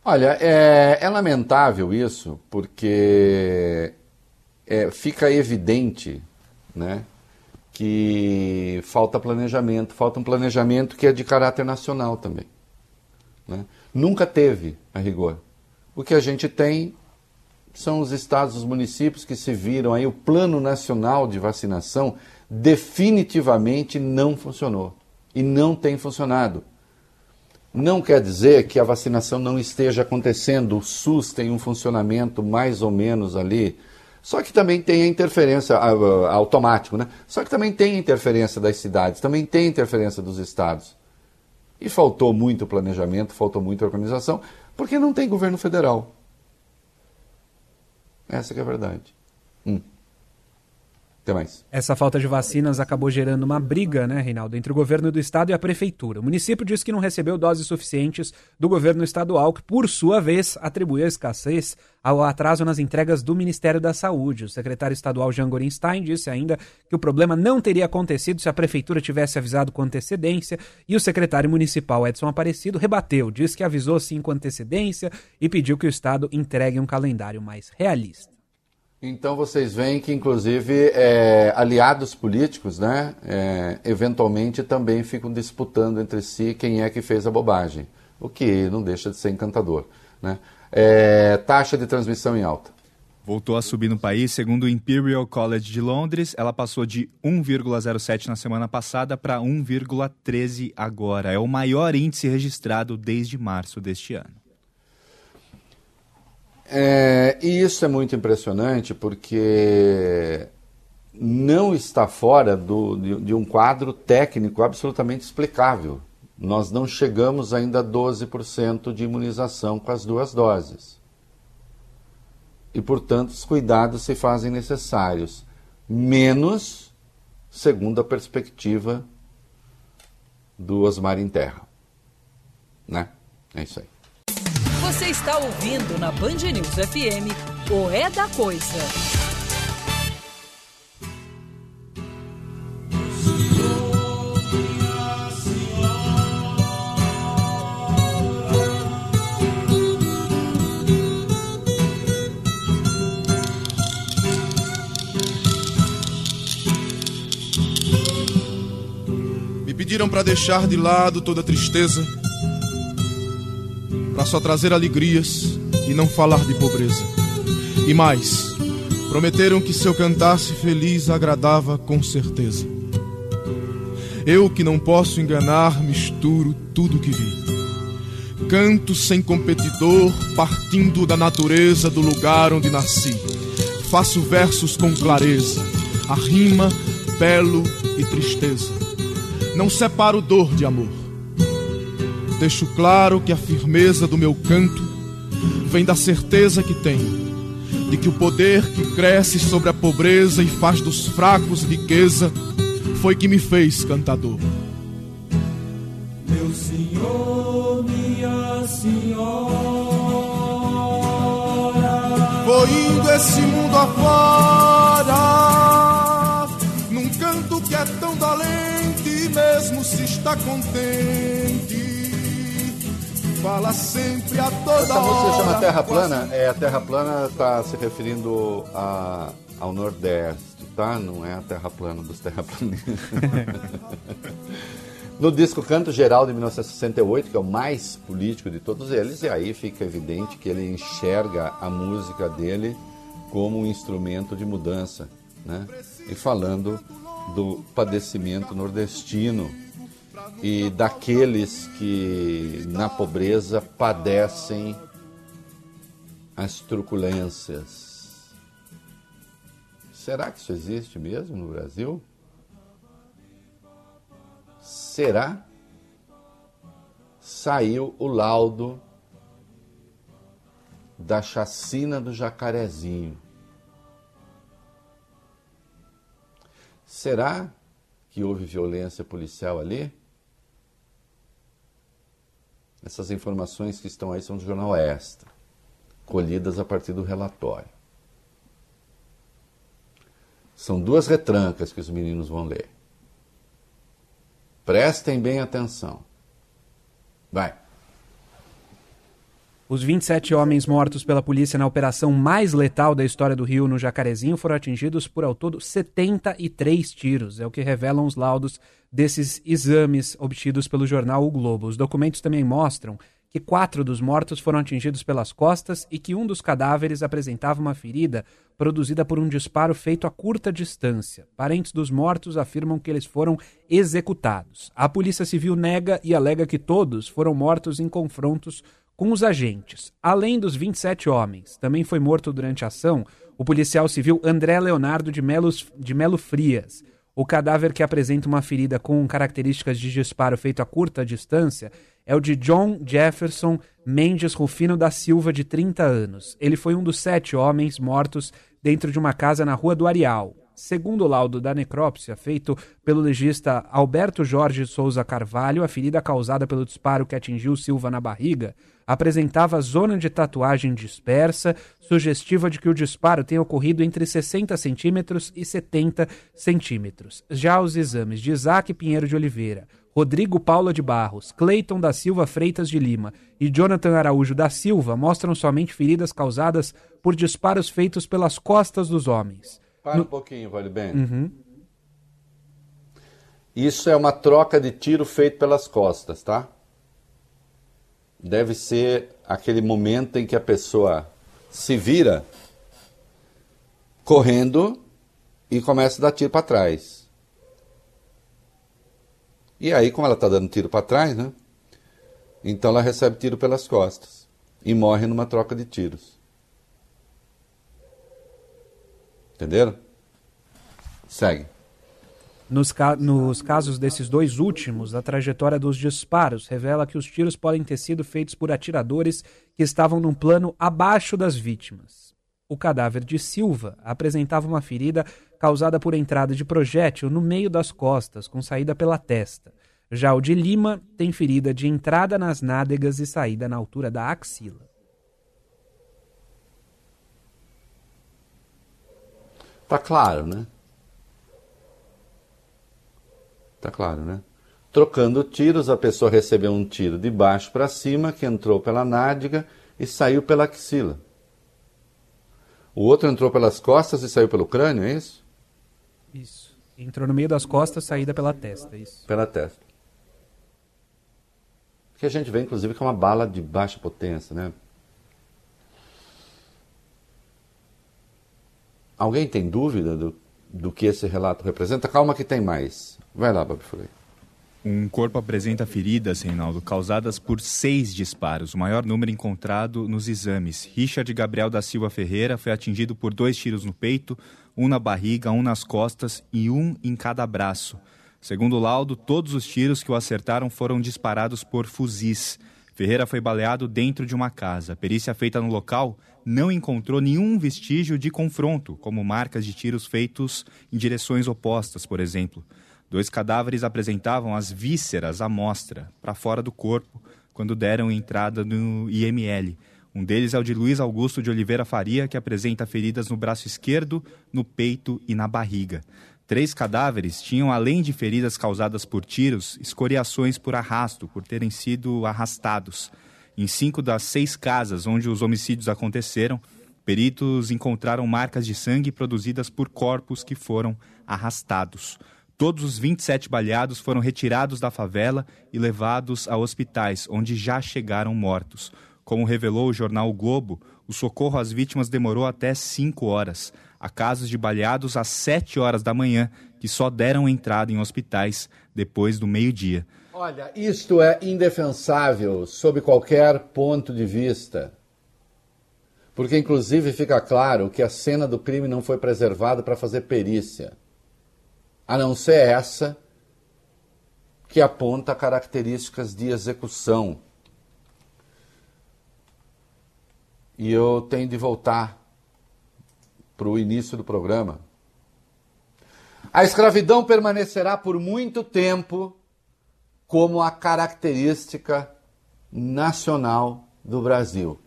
Olha, é, é lamentável isso, porque é, fica evidente né, que falta planejamento, falta um planejamento que é de caráter nacional também. Né? Nunca teve, a rigor. O que a gente tem são os estados, os municípios que se viram aí, o plano nacional de vacinação definitivamente não funcionou e não tem funcionado. Não quer dizer que a vacinação não esteja acontecendo, o SUS tem um funcionamento mais ou menos ali, só que também tem a interferência automático, né? Só que também tem a interferência das cidades, também tem a interferência dos estados. E faltou muito planejamento, faltou muita organização, porque não tem governo federal. Essa é a verdade. Hum. Até mais. Essa falta de vacinas acabou gerando uma briga, né, Reinaldo, entre o governo do estado e a prefeitura. O município diz que não recebeu doses suficientes do governo estadual, que, por sua vez, atribuiu a escassez ao atraso nas entregas do Ministério da Saúde. O secretário estadual Jean Gorenstein disse ainda que o problema não teria acontecido se a prefeitura tivesse avisado com antecedência, e o secretário municipal Edson Aparecido rebateu, disse que avisou sim com antecedência e pediu que o estado entregue um calendário mais realista. Então vocês veem que, inclusive, é, aliados políticos, né, é, eventualmente também ficam disputando entre si quem é que fez a bobagem, o que não deixa de ser encantador. Né? É, taxa de transmissão em alta. Voltou a subir no país, segundo o Imperial College de Londres, ela passou de 1,07 na semana passada para 1,13 agora. É o maior índice registrado desde março deste ano. É, e isso é muito impressionante porque não está fora do, de, de, um quadro técnico absolutamente explicável. Nós não chegamos ainda a 12% de imunização com as duas doses. E, portanto, os cuidados se fazem necessários, menos segundo a perspectiva do Osmar em Terra. Né? É isso aí. Você está ouvindo na Band News FM o É da Coisa. Me pediram para deixar de lado toda tristeza para só trazer alegrias e não falar de pobreza. E mais, prometeram que se eu cantasse feliz agradava com certeza. Eu que não posso enganar, misturo tudo que vi. Canto sem competidor, partindo da natureza do lugar onde nasci. Faço versos com clareza, a rima, belo e tristeza. Não separo dor de amor. Deixo claro que a firmeza do meu canto vem da certeza que tenho de que o poder que cresce sobre a pobreza e faz dos fracos riqueza foi que me fez cantador. Meu senhor, minha senhora, vou indo esse mundo afora, num canto que é tão valente, mesmo se está contente. Fala sempre a toda Essa música chama Terra Plana. É, a Terra Plana está se referindo a, ao Nordeste tá? Não é a terra plana dos terraplanistas. no disco Canto Geral de 1968, que é o mais político de todos eles, e aí fica evidente que ele enxerga a música dele como um instrumento de mudança, né? E falando do padecimento nordestino e daqueles que na pobreza padecem as truculências Será que isso existe mesmo no Brasil? Será? Saiu o laudo da chacina do Jacarezinho. Será que houve violência policial ali? Essas informações que estão aí são do jornal Extra, colhidas a partir do relatório. São duas retrancas que os meninos vão ler. Prestem bem atenção. Vai. Os 27 homens mortos pela polícia na operação mais letal da história do Rio no Jacarezinho foram atingidos por ao todo 73 tiros. É o que revelam os laudos desses exames obtidos pelo jornal O Globo. Os documentos também mostram que quatro dos mortos foram atingidos pelas costas e que um dos cadáveres apresentava uma ferida produzida por um disparo feito a curta distância. Parentes dos mortos afirmam que eles foram executados. A Polícia Civil nega e alega que todos foram mortos em confrontos com os agentes. Além dos 27 homens, também foi morto durante a ação o policial civil André Leonardo de Melo, de Melo Frias. O cadáver que apresenta uma ferida com características de disparo feito a curta distância é o de John Jefferson Mendes Rufino da Silva, de 30 anos. Ele foi um dos sete homens mortos dentro de uma casa na Rua do Areal. Segundo o laudo da necrópsia feito pelo legista Alberto Jorge Souza Carvalho, a ferida causada pelo disparo que atingiu Silva na barriga apresentava zona de tatuagem dispersa, sugestiva de que o disparo tenha ocorrido entre 60 centímetros e 70 centímetros. Já os exames de Isaac Pinheiro de Oliveira, Rodrigo Paula de Barros, Cleiton da Silva Freitas de Lima e Jonathan Araújo da Silva mostram somente feridas causadas por disparos feitos pelas costas dos homens. Para no... um pouquinho, vale bem. Uhum. Isso é uma troca de tiro feito pelas costas, tá? Deve ser aquele momento em que a pessoa se vira correndo e começa a dar tiro para trás. E aí, como ela está dando tiro para trás, né? Então ela recebe tiro pelas costas e morre numa troca de tiros. Entenderam? Segue. Nos, ca nos, casos desses dois últimos, a trajetória dos disparos revela que os tiros podem ter sido feitos por atiradores que estavam num plano abaixo das vítimas. O cadáver de Silva apresentava uma ferida causada por entrada de projétil no meio das costas, com saída pela testa. Já o de Lima tem ferida de entrada nas nádegas e saída na altura da axila. Tá claro, né? Tá claro, né? Trocando tiros, a pessoa recebeu um tiro de baixo para cima, que entrou pela nádega e saiu pela axila. O outro entrou pelas costas e saiu pelo crânio, é isso? Isso. Entrou no meio das costas, saída pela testa, isso. Pela testa. que a gente vê, inclusive, que é uma bala de baixa potência, né? Alguém tem dúvida do, do que esse relato representa? Calma que tem mais. Vai lá, Babi. Um corpo apresenta feridas, Reinaldo, causadas por seis disparos, o maior número encontrado nos exames. Richard Gabriel da Silva Ferreira foi atingido por dois tiros no peito, um na barriga, um nas costas e um em cada braço. Segundo o laudo, todos os tiros que o acertaram foram disparados por fuzis. Ferreira foi baleado dentro de uma casa. A perícia feita no local não encontrou nenhum vestígio de confronto, como marcas de tiros feitos em direções opostas, por exemplo. Dois cadáveres apresentavam as vísceras à mostra, para fora do corpo, quando deram entrada no IML. Um deles é o de Luiz Augusto de Oliveira Faria, que apresenta feridas no braço esquerdo, no peito e na barriga. Três cadáveres tinham, além de feridas causadas por tiros, escoriações por arrasto, por terem sido arrastados. Em cinco das seis casas onde os homicídios aconteceram, peritos encontraram marcas de sangue produzidas por corpos que foram arrastados. Todos os 27 baleados foram retirados da favela e levados a hospitais, onde já chegaram mortos. Como revelou o jornal o Globo, o socorro às vítimas demorou até 5 horas. Há casos de baleados às 7 horas da manhã, que só deram entrada em hospitais depois do meio-dia. Olha, isto é indefensável sob qualquer ponto de vista. Porque, inclusive, fica claro que a cena do crime não foi preservada para fazer perícia a não ser essa que aponta características de execução. E eu tenho de voltar para o início do programa. A escravidão permanecerá por muito tempo como a característica nacional do Brasil.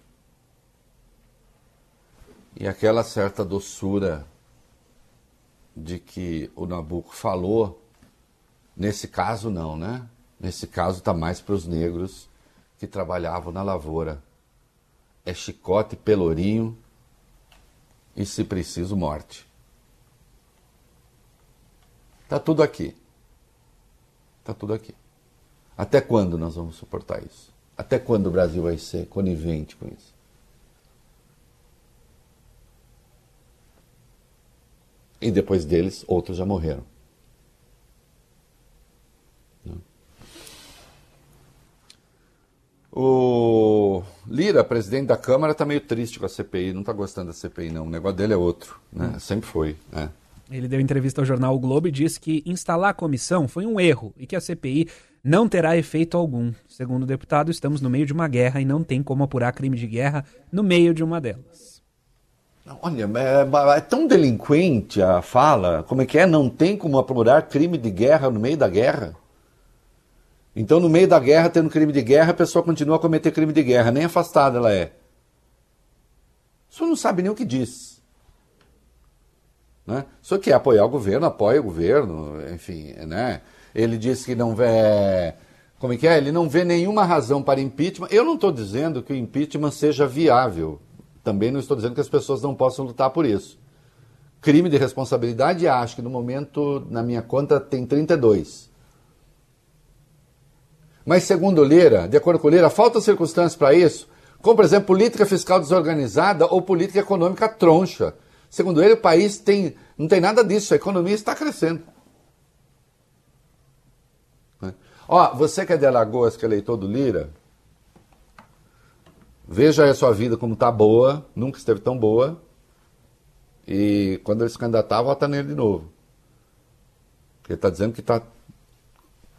E aquela certa doçura de que o Nabucco falou, nesse caso não, né? Nesse caso está mais para os negros que trabalhavam na lavoura. É chicote, pelourinho e, se preciso, morte. Está tudo aqui. Está tudo aqui. Até quando nós vamos suportar isso? Até quando o Brasil vai ser conivente com isso? E depois deles, outros já morreram. O Lira, presidente da Câmara, está meio triste com a CPI, não está gostando da CPI, não. O negócio dele é outro, né? Hum. Sempre foi. Né? Ele deu entrevista ao jornal o Globo e disse que instalar a comissão foi um erro e que a CPI não terá efeito algum. Segundo o deputado, estamos no meio de uma guerra e não tem como apurar crime de guerra no meio de uma delas. Olha, é, é, tão delinquente a fala, como é que é? Não tem como apurar crime de guerra no meio da guerra? Então, no meio da guerra, tendo crime de guerra, a pessoa continua a cometer crime de guerra, nem afastada ela é. O senhor não sabe nem o que diz. Né? O senhor quer apoiar o governo, apoia o governo, enfim, né? Ele disse que não vê. Como é que é? Ele não vê nenhuma razão para impeachment. Eu não estou dizendo que o impeachment seja viável. Também não estou dizendo que as pessoas não possam lutar por isso. Crime de responsabilidade, acho que no momento, na minha conta, tem 32. Mas, segundo Lira, de acordo com Lira, faltam circunstâncias para isso, como, por exemplo, política fiscal desorganizada ou política econômica troncha. Segundo ele, o país tem, não tem nada disso, a economia está crescendo. Ó, você que é de Alagoas, que é eleitor do Lira, Veja a sua vida como está boa, nunca esteve tão boa. E quando ele se candidatar, vota nele de novo. Ele está dizendo que está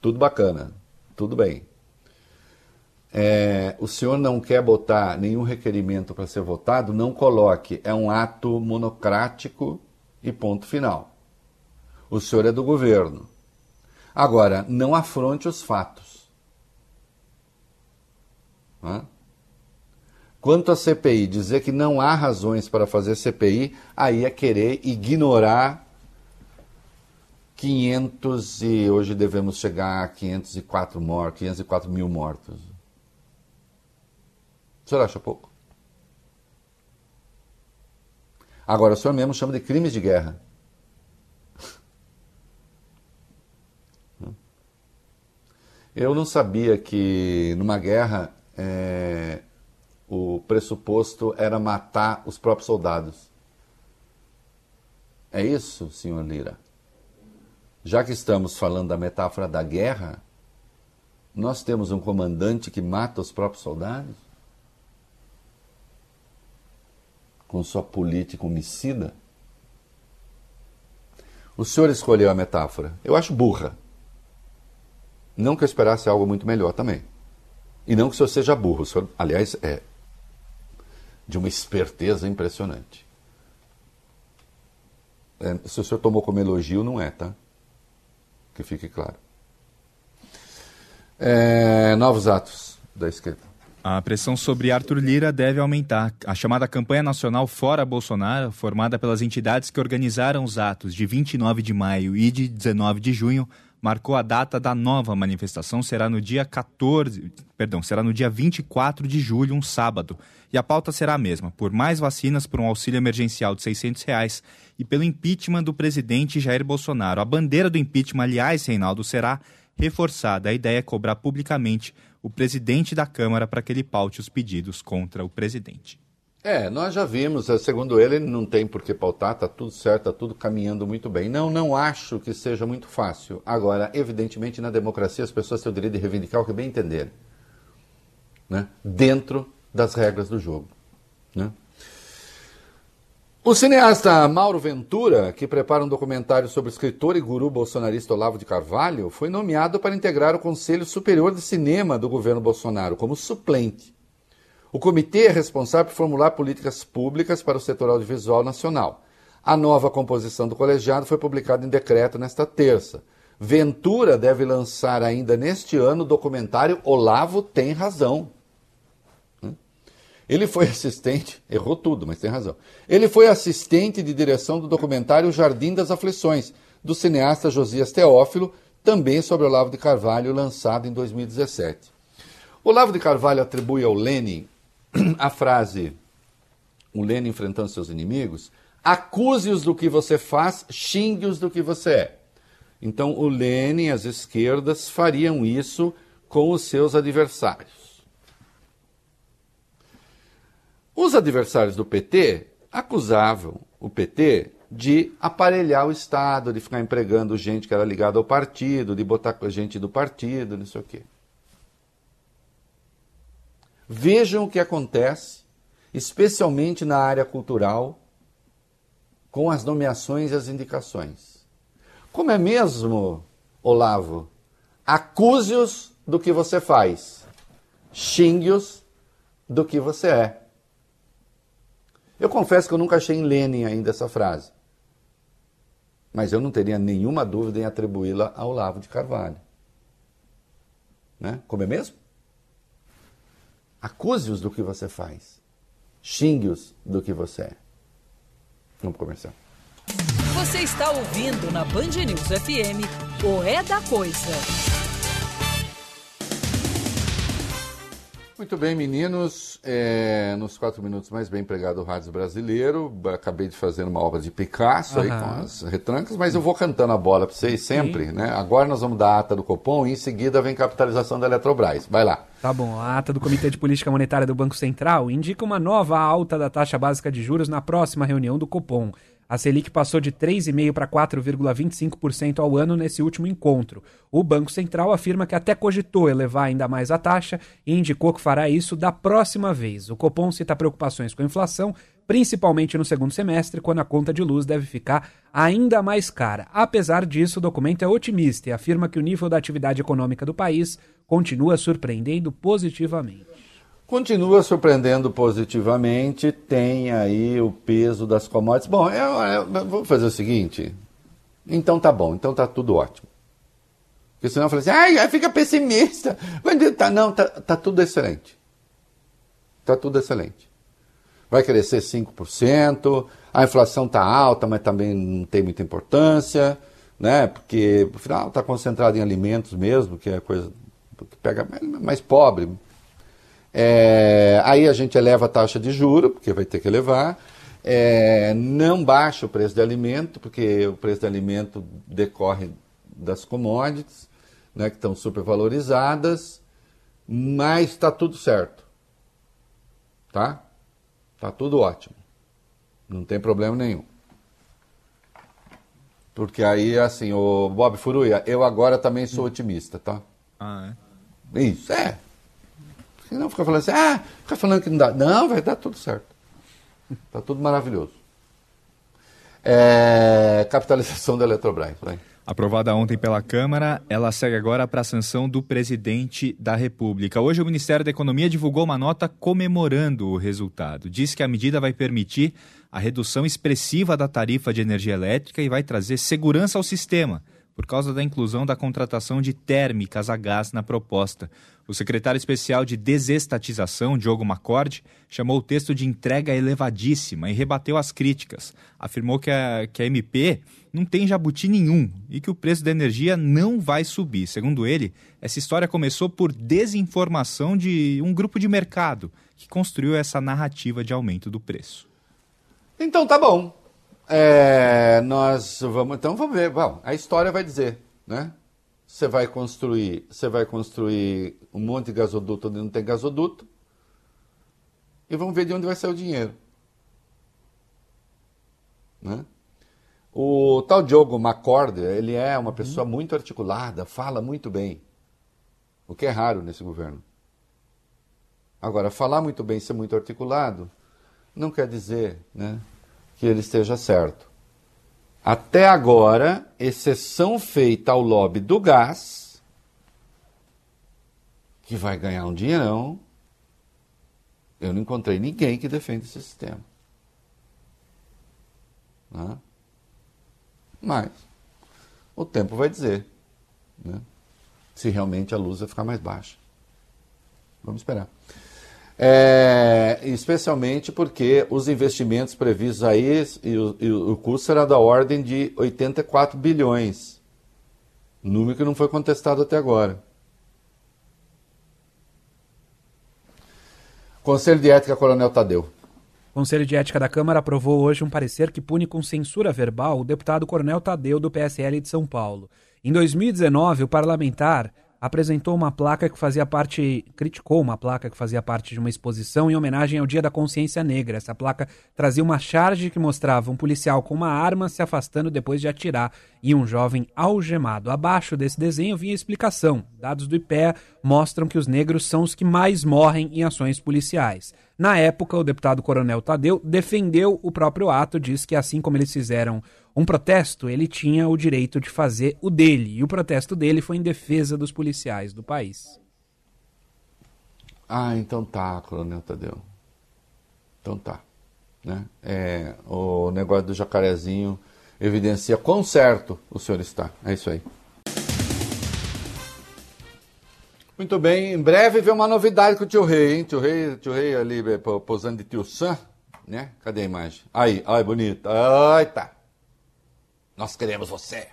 tudo bacana, tudo bem. É, o senhor não quer botar nenhum requerimento para ser votado, não coloque. É um ato monocrático e ponto final. O senhor é do governo. Agora, não afronte os fatos. Hã? Quanto à CPI, dizer que não há razões para fazer CPI, aí é querer ignorar 500 e hoje devemos chegar a 504 mortos, 504 mil mortos. O senhor acha pouco? Agora, o senhor mesmo chama de crimes de guerra. Eu não sabia que numa guerra é, o pressuposto era matar os próprios soldados. É isso, senhor Lira? Já que estamos falando da metáfora da guerra, nós temos um comandante que mata os próprios soldados? Com sua política homicida? O senhor escolheu a metáfora. Eu acho burra. Não que eu esperasse algo muito melhor também. E não que o senhor seja burro. O senhor, aliás, é de uma esperteza impressionante. É, se o senhor tomou como elogio, não é, tá? Que fique claro. É, novos atos da esquerda. A pressão sobre Arthur Lira deve aumentar. A chamada campanha nacional Fora Bolsonaro, formada pelas entidades que organizaram os atos de 29 de maio e de 19 de junho, marcou a data da nova manifestação, será no dia 14, perdão, será no dia 24 de julho, um sábado. E a pauta será a mesma, por mais vacinas por um auxílio emergencial de 600 reais e pelo impeachment do presidente Jair Bolsonaro. A bandeira do impeachment, aliás, Reinaldo, será reforçada. A ideia é cobrar publicamente o presidente da Câmara para que ele paute os pedidos contra o presidente. É, nós já vimos, eh, segundo ele, ele não tem por que pautar, está tudo certo, está tudo caminhando muito bem. Não, não acho que seja muito fácil. Agora, evidentemente, na democracia as pessoas têm o direito de reivindicar o que bem entenderem, né? dentro das regras do jogo. Né? O cineasta Mauro Ventura, que prepara um documentário sobre o escritor e guru bolsonarista Olavo de Carvalho, foi nomeado para integrar o Conselho Superior de Cinema do governo Bolsonaro como suplente. O comitê é responsável por formular políticas públicas para o setor audiovisual nacional. A nova composição do colegiado foi publicada em decreto nesta terça. Ventura deve lançar ainda neste ano o documentário Olavo Tem Razão, ele foi assistente, errou tudo, mas tem razão. Ele foi assistente de direção do documentário Jardim das Aflições, do cineasta Josias Teófilo, também sobre Olavo de Carvalho, lançado em 2017. Olavo de Carvalho atribui ao Lenin a frase: o Lenin enfrentando seus inimigos, acuse-os do que você faz, xingue-os do que você é. Então, o Lenin, as esquerdas, fariam isso com os seus adversários. Os adversários do PT acusavam o PT de aparelhar o Estado, de ficar empregando gente que era ligada ao partido, de botar gente do partido, não sei o quê. Vejam o que acontece, especialmente na área cultural, com as nomeações e as indicações. Como é mesmo, Olavo? Acuse-os do que você faz, xingue-os do que você é. Eu confesso que eu nunca achei em Lenin ainda essa frase. Mas eu não teria nenhuma dúvida em atribuí-la ao Olavo de Carvalho. Né? Como é mesmo? Acuse-os do que você faz. Xingue-os do que você é. Vamos começar. Você está ouvindo na Band News FM o É da Coisa. Muito bem, meninos. É, nos quatro minutos mais bem empregado do Rádio Brasileiro. Acabei de fazer uma obra de Picasso uhum. aí com as retrancas, mas eu vou cantando a bola para vocês sempre, Sim. né? Agora nós vamos dar a ata do Copom e em seguida vem capitalização da Eletrobras. Vai lá. Tá bom. A ata do Comitê de Política Monetária do Banco Central indica uma nova alta da taxa básica de juros na próxima reunião do Copom. A Selic passou de 3,5% para 4,25% ao ano nesse último encontro. O Banco Central afirma que até cogitou elevar ainda mais a taxa e indicou que fará isso da próxima vez. O Copom cita preocupações com a inflação, principalmente no segundo semestre, quando a conta de luz deve ficar ainda mais cara. Apesar disso, o documento é otimista e afirma que o nível da atividade econômica do país continua surpreendendo positivamente. Continua surpreendendo positivamente, tem aí o peso das commodities. Bom, eu, eu, vou fazer o seguinte. Então tá bom, então tá tudo ótimo. Porque senão eu falei assim, ai, fica pessimista. Tá, não, tá, tá tudo excelente. Tá tudo excelente. Vai crescer 5%, a inflação tá alta, mas também não tem muita importância, né? Porque, afinal, está concentrado em alimentos mesmo, que é a coisa que pega mais pobre, é, aí a gente eleva a taxa de juro, porque vai ter que elevar. É, não baixa o preço de alimento, porque o preço de alimento decorre das commodities. né, que estão supervalorizadas, mas está tudo certo. Tá? Tá tudo ótimo. Não tem problema nenhum. Porque aí, assim, o Bob Furuia, eu agora também sou otimista, tá? Ah, é? Isso, é. Senão fica falando assim, ah, fica falando que não dá. Não, vai dar tudo certo. Tá tudo maravilhoso. É, capitalização da Eletrobras. Vai. Aprovada ontem pela Câmara, ela segue agora para a sanção do presidente da República. Hoje, o Ministério da Economia divulgou uma nota comemorando o resultado. Diz que a medida vai permitir a redução expressiva da tarifa de energia elétrica e vai trazer segurança ao sistema por causa da inclusão da contratação de térmicas a gás na proposta. O secretário especial de desestatização, Diogo Macorde, chamou o texto de entrega elevadíssima e rebateu as críticas. Afirmou que a, que a MP não tem jabuti nenhum e que o preço da energia não vai subir. Segundo ele, essa história começou por desinformação de um grupo de mercado que construiu essa narrativa de aumento do preço. Então tá bom. É, nós vamos, então vamos ver. Bom, a história vai dizer, né? Você vai construir, você vai construir um monte de gasoduto onde não tem gasoduto e vamos ver de onde vai sair o dinheiro, né? O tal Diogo Macorde, ele é uma pessoa uhum. muito articulada, fala muito bem, o que é raro nesse governo. Agora, falar muito bem, ser muito articulado, não quer dizer, né? que ele esteja certo. Até agora, exceção feita ao lobby do gás, que vai ganhar um dinheirão, eu não encontrei ninguém que defenda esse sistema. Né? Mas o tempo vai dizer né? se realmente a luz vai ficar mais baixa. Vamos esperar. É, especialmente porque os investimentos previstos aí, e o, e o custo será da ordem de 84 bilhões. Número que não foi contestado até agora. Conselho de Ética, Coronel Tadeu. O Conselho de Ética da Câmara aprovou hoje um parecer que pune com censura verbal o deputado Coronel Tadeu do PSL de São Paulo. Em 2019, o parlamentar apresentou uma placa que fazia parte, criticou uma placa que fazia parte de uma exposição em homenagem ao Dia da Consciência Negra. Essa placa trazia uma charge que mostrava um policial com uma arma se afastando depois de atirar e um jovem algemado. Abaixo desse desenho vinha a explicação. Dados do IPEA mostram que os negros são os que mais morrem em ações policiais. Na época, o deputado Coronel Tadeu defendeu o próprio ato, diz que assim como eles fizeram um protesto, ele tinha o direito de fazer o dele. E o protesto dele foi em defesa dos policiais do país. Ah, então tá, Coronel Tadeu. Então tá. Né? É, o negócio do jacarezinho evidencia quão certo o senhor está. É isso aí. Muito bem, em breve vem uma novidade com o tio Rei, hein? Tio Rei, tio Rei ali posando de tio Sam, né? Cadê a imagem? Aí, ai, bonita. Ai, tá. Nós queremos você.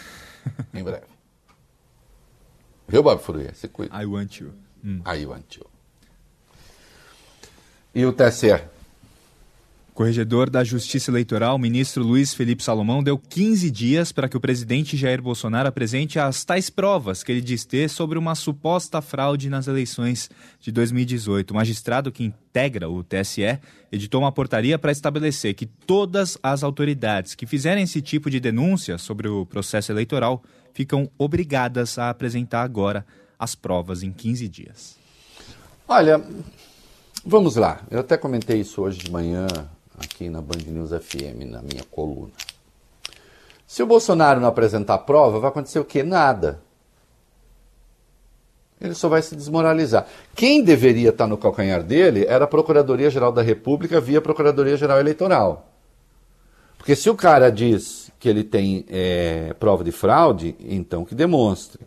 em breve. Viu, Bob Furuia? Se cuida. I want you. Hum. I want you. E o TSE? Corregedor da Justiça Eleitoral, ministro Luiz Felipe Salomão, deu 15 dias para que o presidente Jair Bolsonaro apresente as tais provas que ele diz ter sobre uma suposta fraude nas eleições de 2018. O magistrado que integra o TSE editou uma portaria para estabelecer que todas as autoridades que fizerem esse tipo de denúncia sobre o processo eleitoral ficam obrigadas a apresentar agora as provas em 15 dias. Olha, vamos lá. Eu até comentei isso hoje de manhã aqui na Band News FM, na minha coluna. Se o Bolsonaro não apresentar prova, vai acontecer o quê? Nada. Ele só vai se desmoralizar. Quem deveria estar no calcanhar dele era a Procuradoria-Geral da República via Procuradoria-Geral Eleitoral. Porque se o cara diz que ele tem é, prova de fraude, então que demonstre.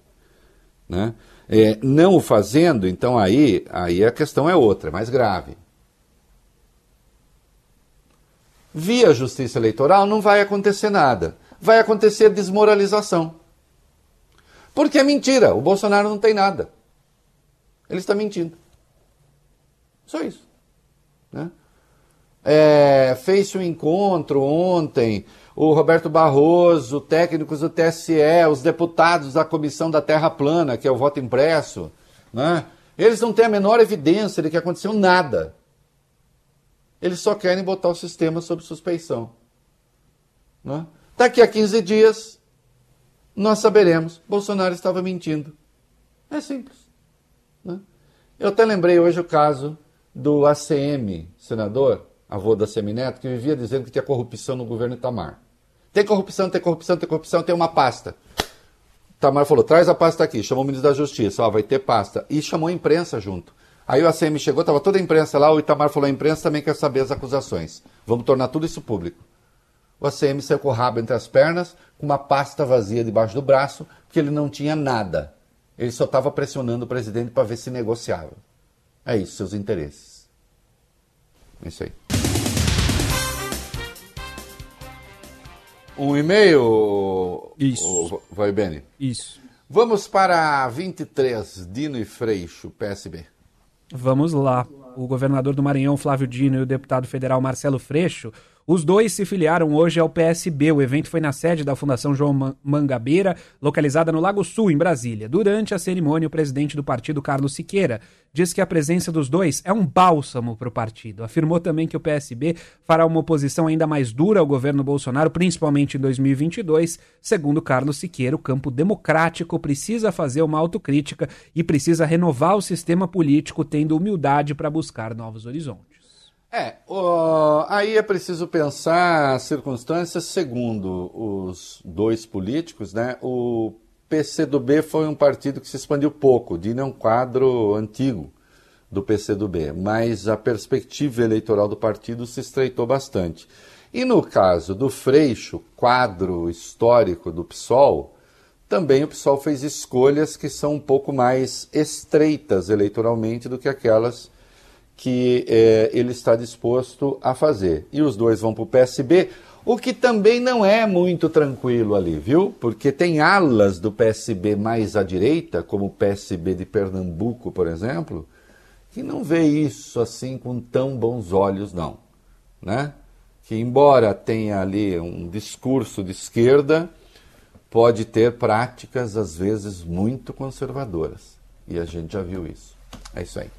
Né? É, não o fazendo, então aí, aí a questão é outra, é mais grave. Via justiça eleitoral não vai acontecer nada. Vai acontecer desmoralização. Porque é mentira, o Bolsonaro não tem nada. Ele está mentindo. Só isso. Né? é, fez um encontro ontem, o Roberto Barroso, técnicos do TSE, os deputados da Comissão da Terra Plana, que é o voto impresso, né? eles não têm a menor evidência de que aconteceu nada. Eles só querem botar o sistema sob suspeição. Né? Daqui a 15 dias, nós saberemos. Bolsonaro estava mentindo. É simples. Né? Eu até lembrei hoje o caso do ACM, senador, avô da Semineto, que vivia dizendo que tinha corrupção no governo Itamar. Tem corrupção, tem corrupção, tem corrupção, tem uma pasta. Itamar falou, traz a pasta aqui, chamou o ministro da Justiça, ó, vai ter pasta. E chamou a imprensa junto. Aí o ACM chegou, estava toda a imprensa lá, o Itamar falou, a imprensa também quer saber as acusações. Vamos tornar tudo isso público. O ACM saiu com o rabo entre as pernas, com uma pasta vazia debaixo do braço, porque ele não tinha nada. Ele só estava pressionando o presidente para ver se negociava. É isso, seus interesses. É isso aí. Um e-mail? Isso. Vai, Beni? Isso. Vamos para 23, Dino e Freixo, PSB. Vamos lá. O governador do Maranhão, Flávio Dino, e o deputado federal Marcelo Freixo os dois se filiaram hoje ao PSB. O evento foi na sede da Fundação João Mangabeira, localizada no Lago Sul, em Brasília. Durante a cerimônia, o presidente do partido, Carlos Siqueira, disse que a presença dos dois é um bálsamo para o partido. Afirmou também que o PSB fará uma oposição ainda mais dura ao governo Bolsonaro, principalmente em 2022. Segundo Carlos Siqueira, o campo democrático precisa fazer uma autocrítica e precisa renovar o sistema político, tendo humildade para buscar novos horizontes. É, uh, aí é preciso pensar as circunstâncias segundo os dois políticos, né? O PCdoB foi um partido que se expandiu pouco, Dino é um quadro antigo do PCdoB, mas a perspectiva eleitoral do partido se estreitou bastante. E no caso do Freixo, quadro histórico do PSOL, também o PSOL fez escolhas que são um pouco mais estreitas eleitoralmente do que aquelas que é, ele está disposto a fazer. E os dois vão para o PSB, o que também não é muito tranquilo ali, viu? Porque tem alas do PSB mais à direita, como o PSB de Pernambuco, por exemplo, que não vê isso assim com tão bons olhos, não. Né? Que, embora tenha ali um discurso de esquerda, pode ter práticas, às vezes, muito conservadoras. E a gente já viu isso. É isso aí.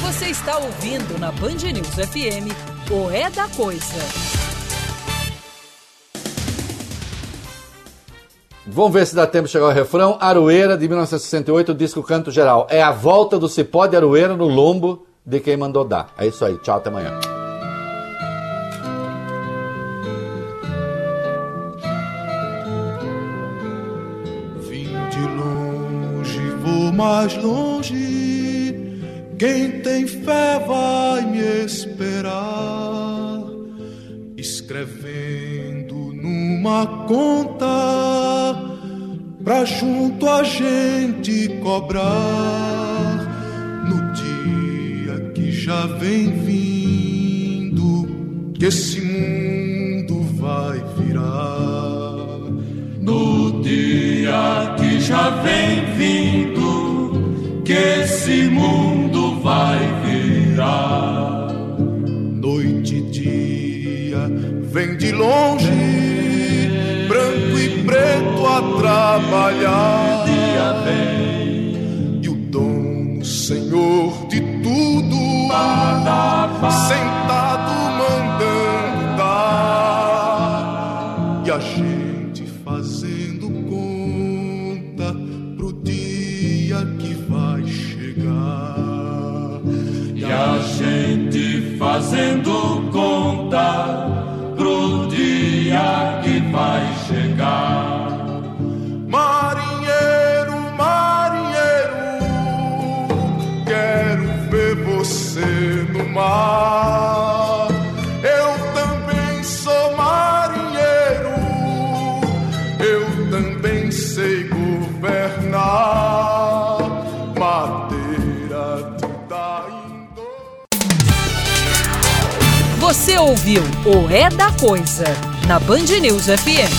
Você está ouvindo na Band News FM o É da Coisa. Vamos ver se dá tempo de chegar ao refrão. Aroeira, de 1968, disco Canto Geral. É a volta do cipó de Aroeira no lombo de quem mandou dar. É isso aí. Tchau, até amanhã. Vim de longe, vou mais longe quem tem fé vai me esperar, escrevendo numa conta, pra junto a gente cobrar, no dia que já vem vindo, que esse mundo vai virar. No dia que já vem vindo, que esse mundo vai virar. Noite e dia vem de longe, branco e preto a trabalhar. Dia vem e o dono, Senhor de tudo, sentado ouviu o É da Coisa na Band News FM.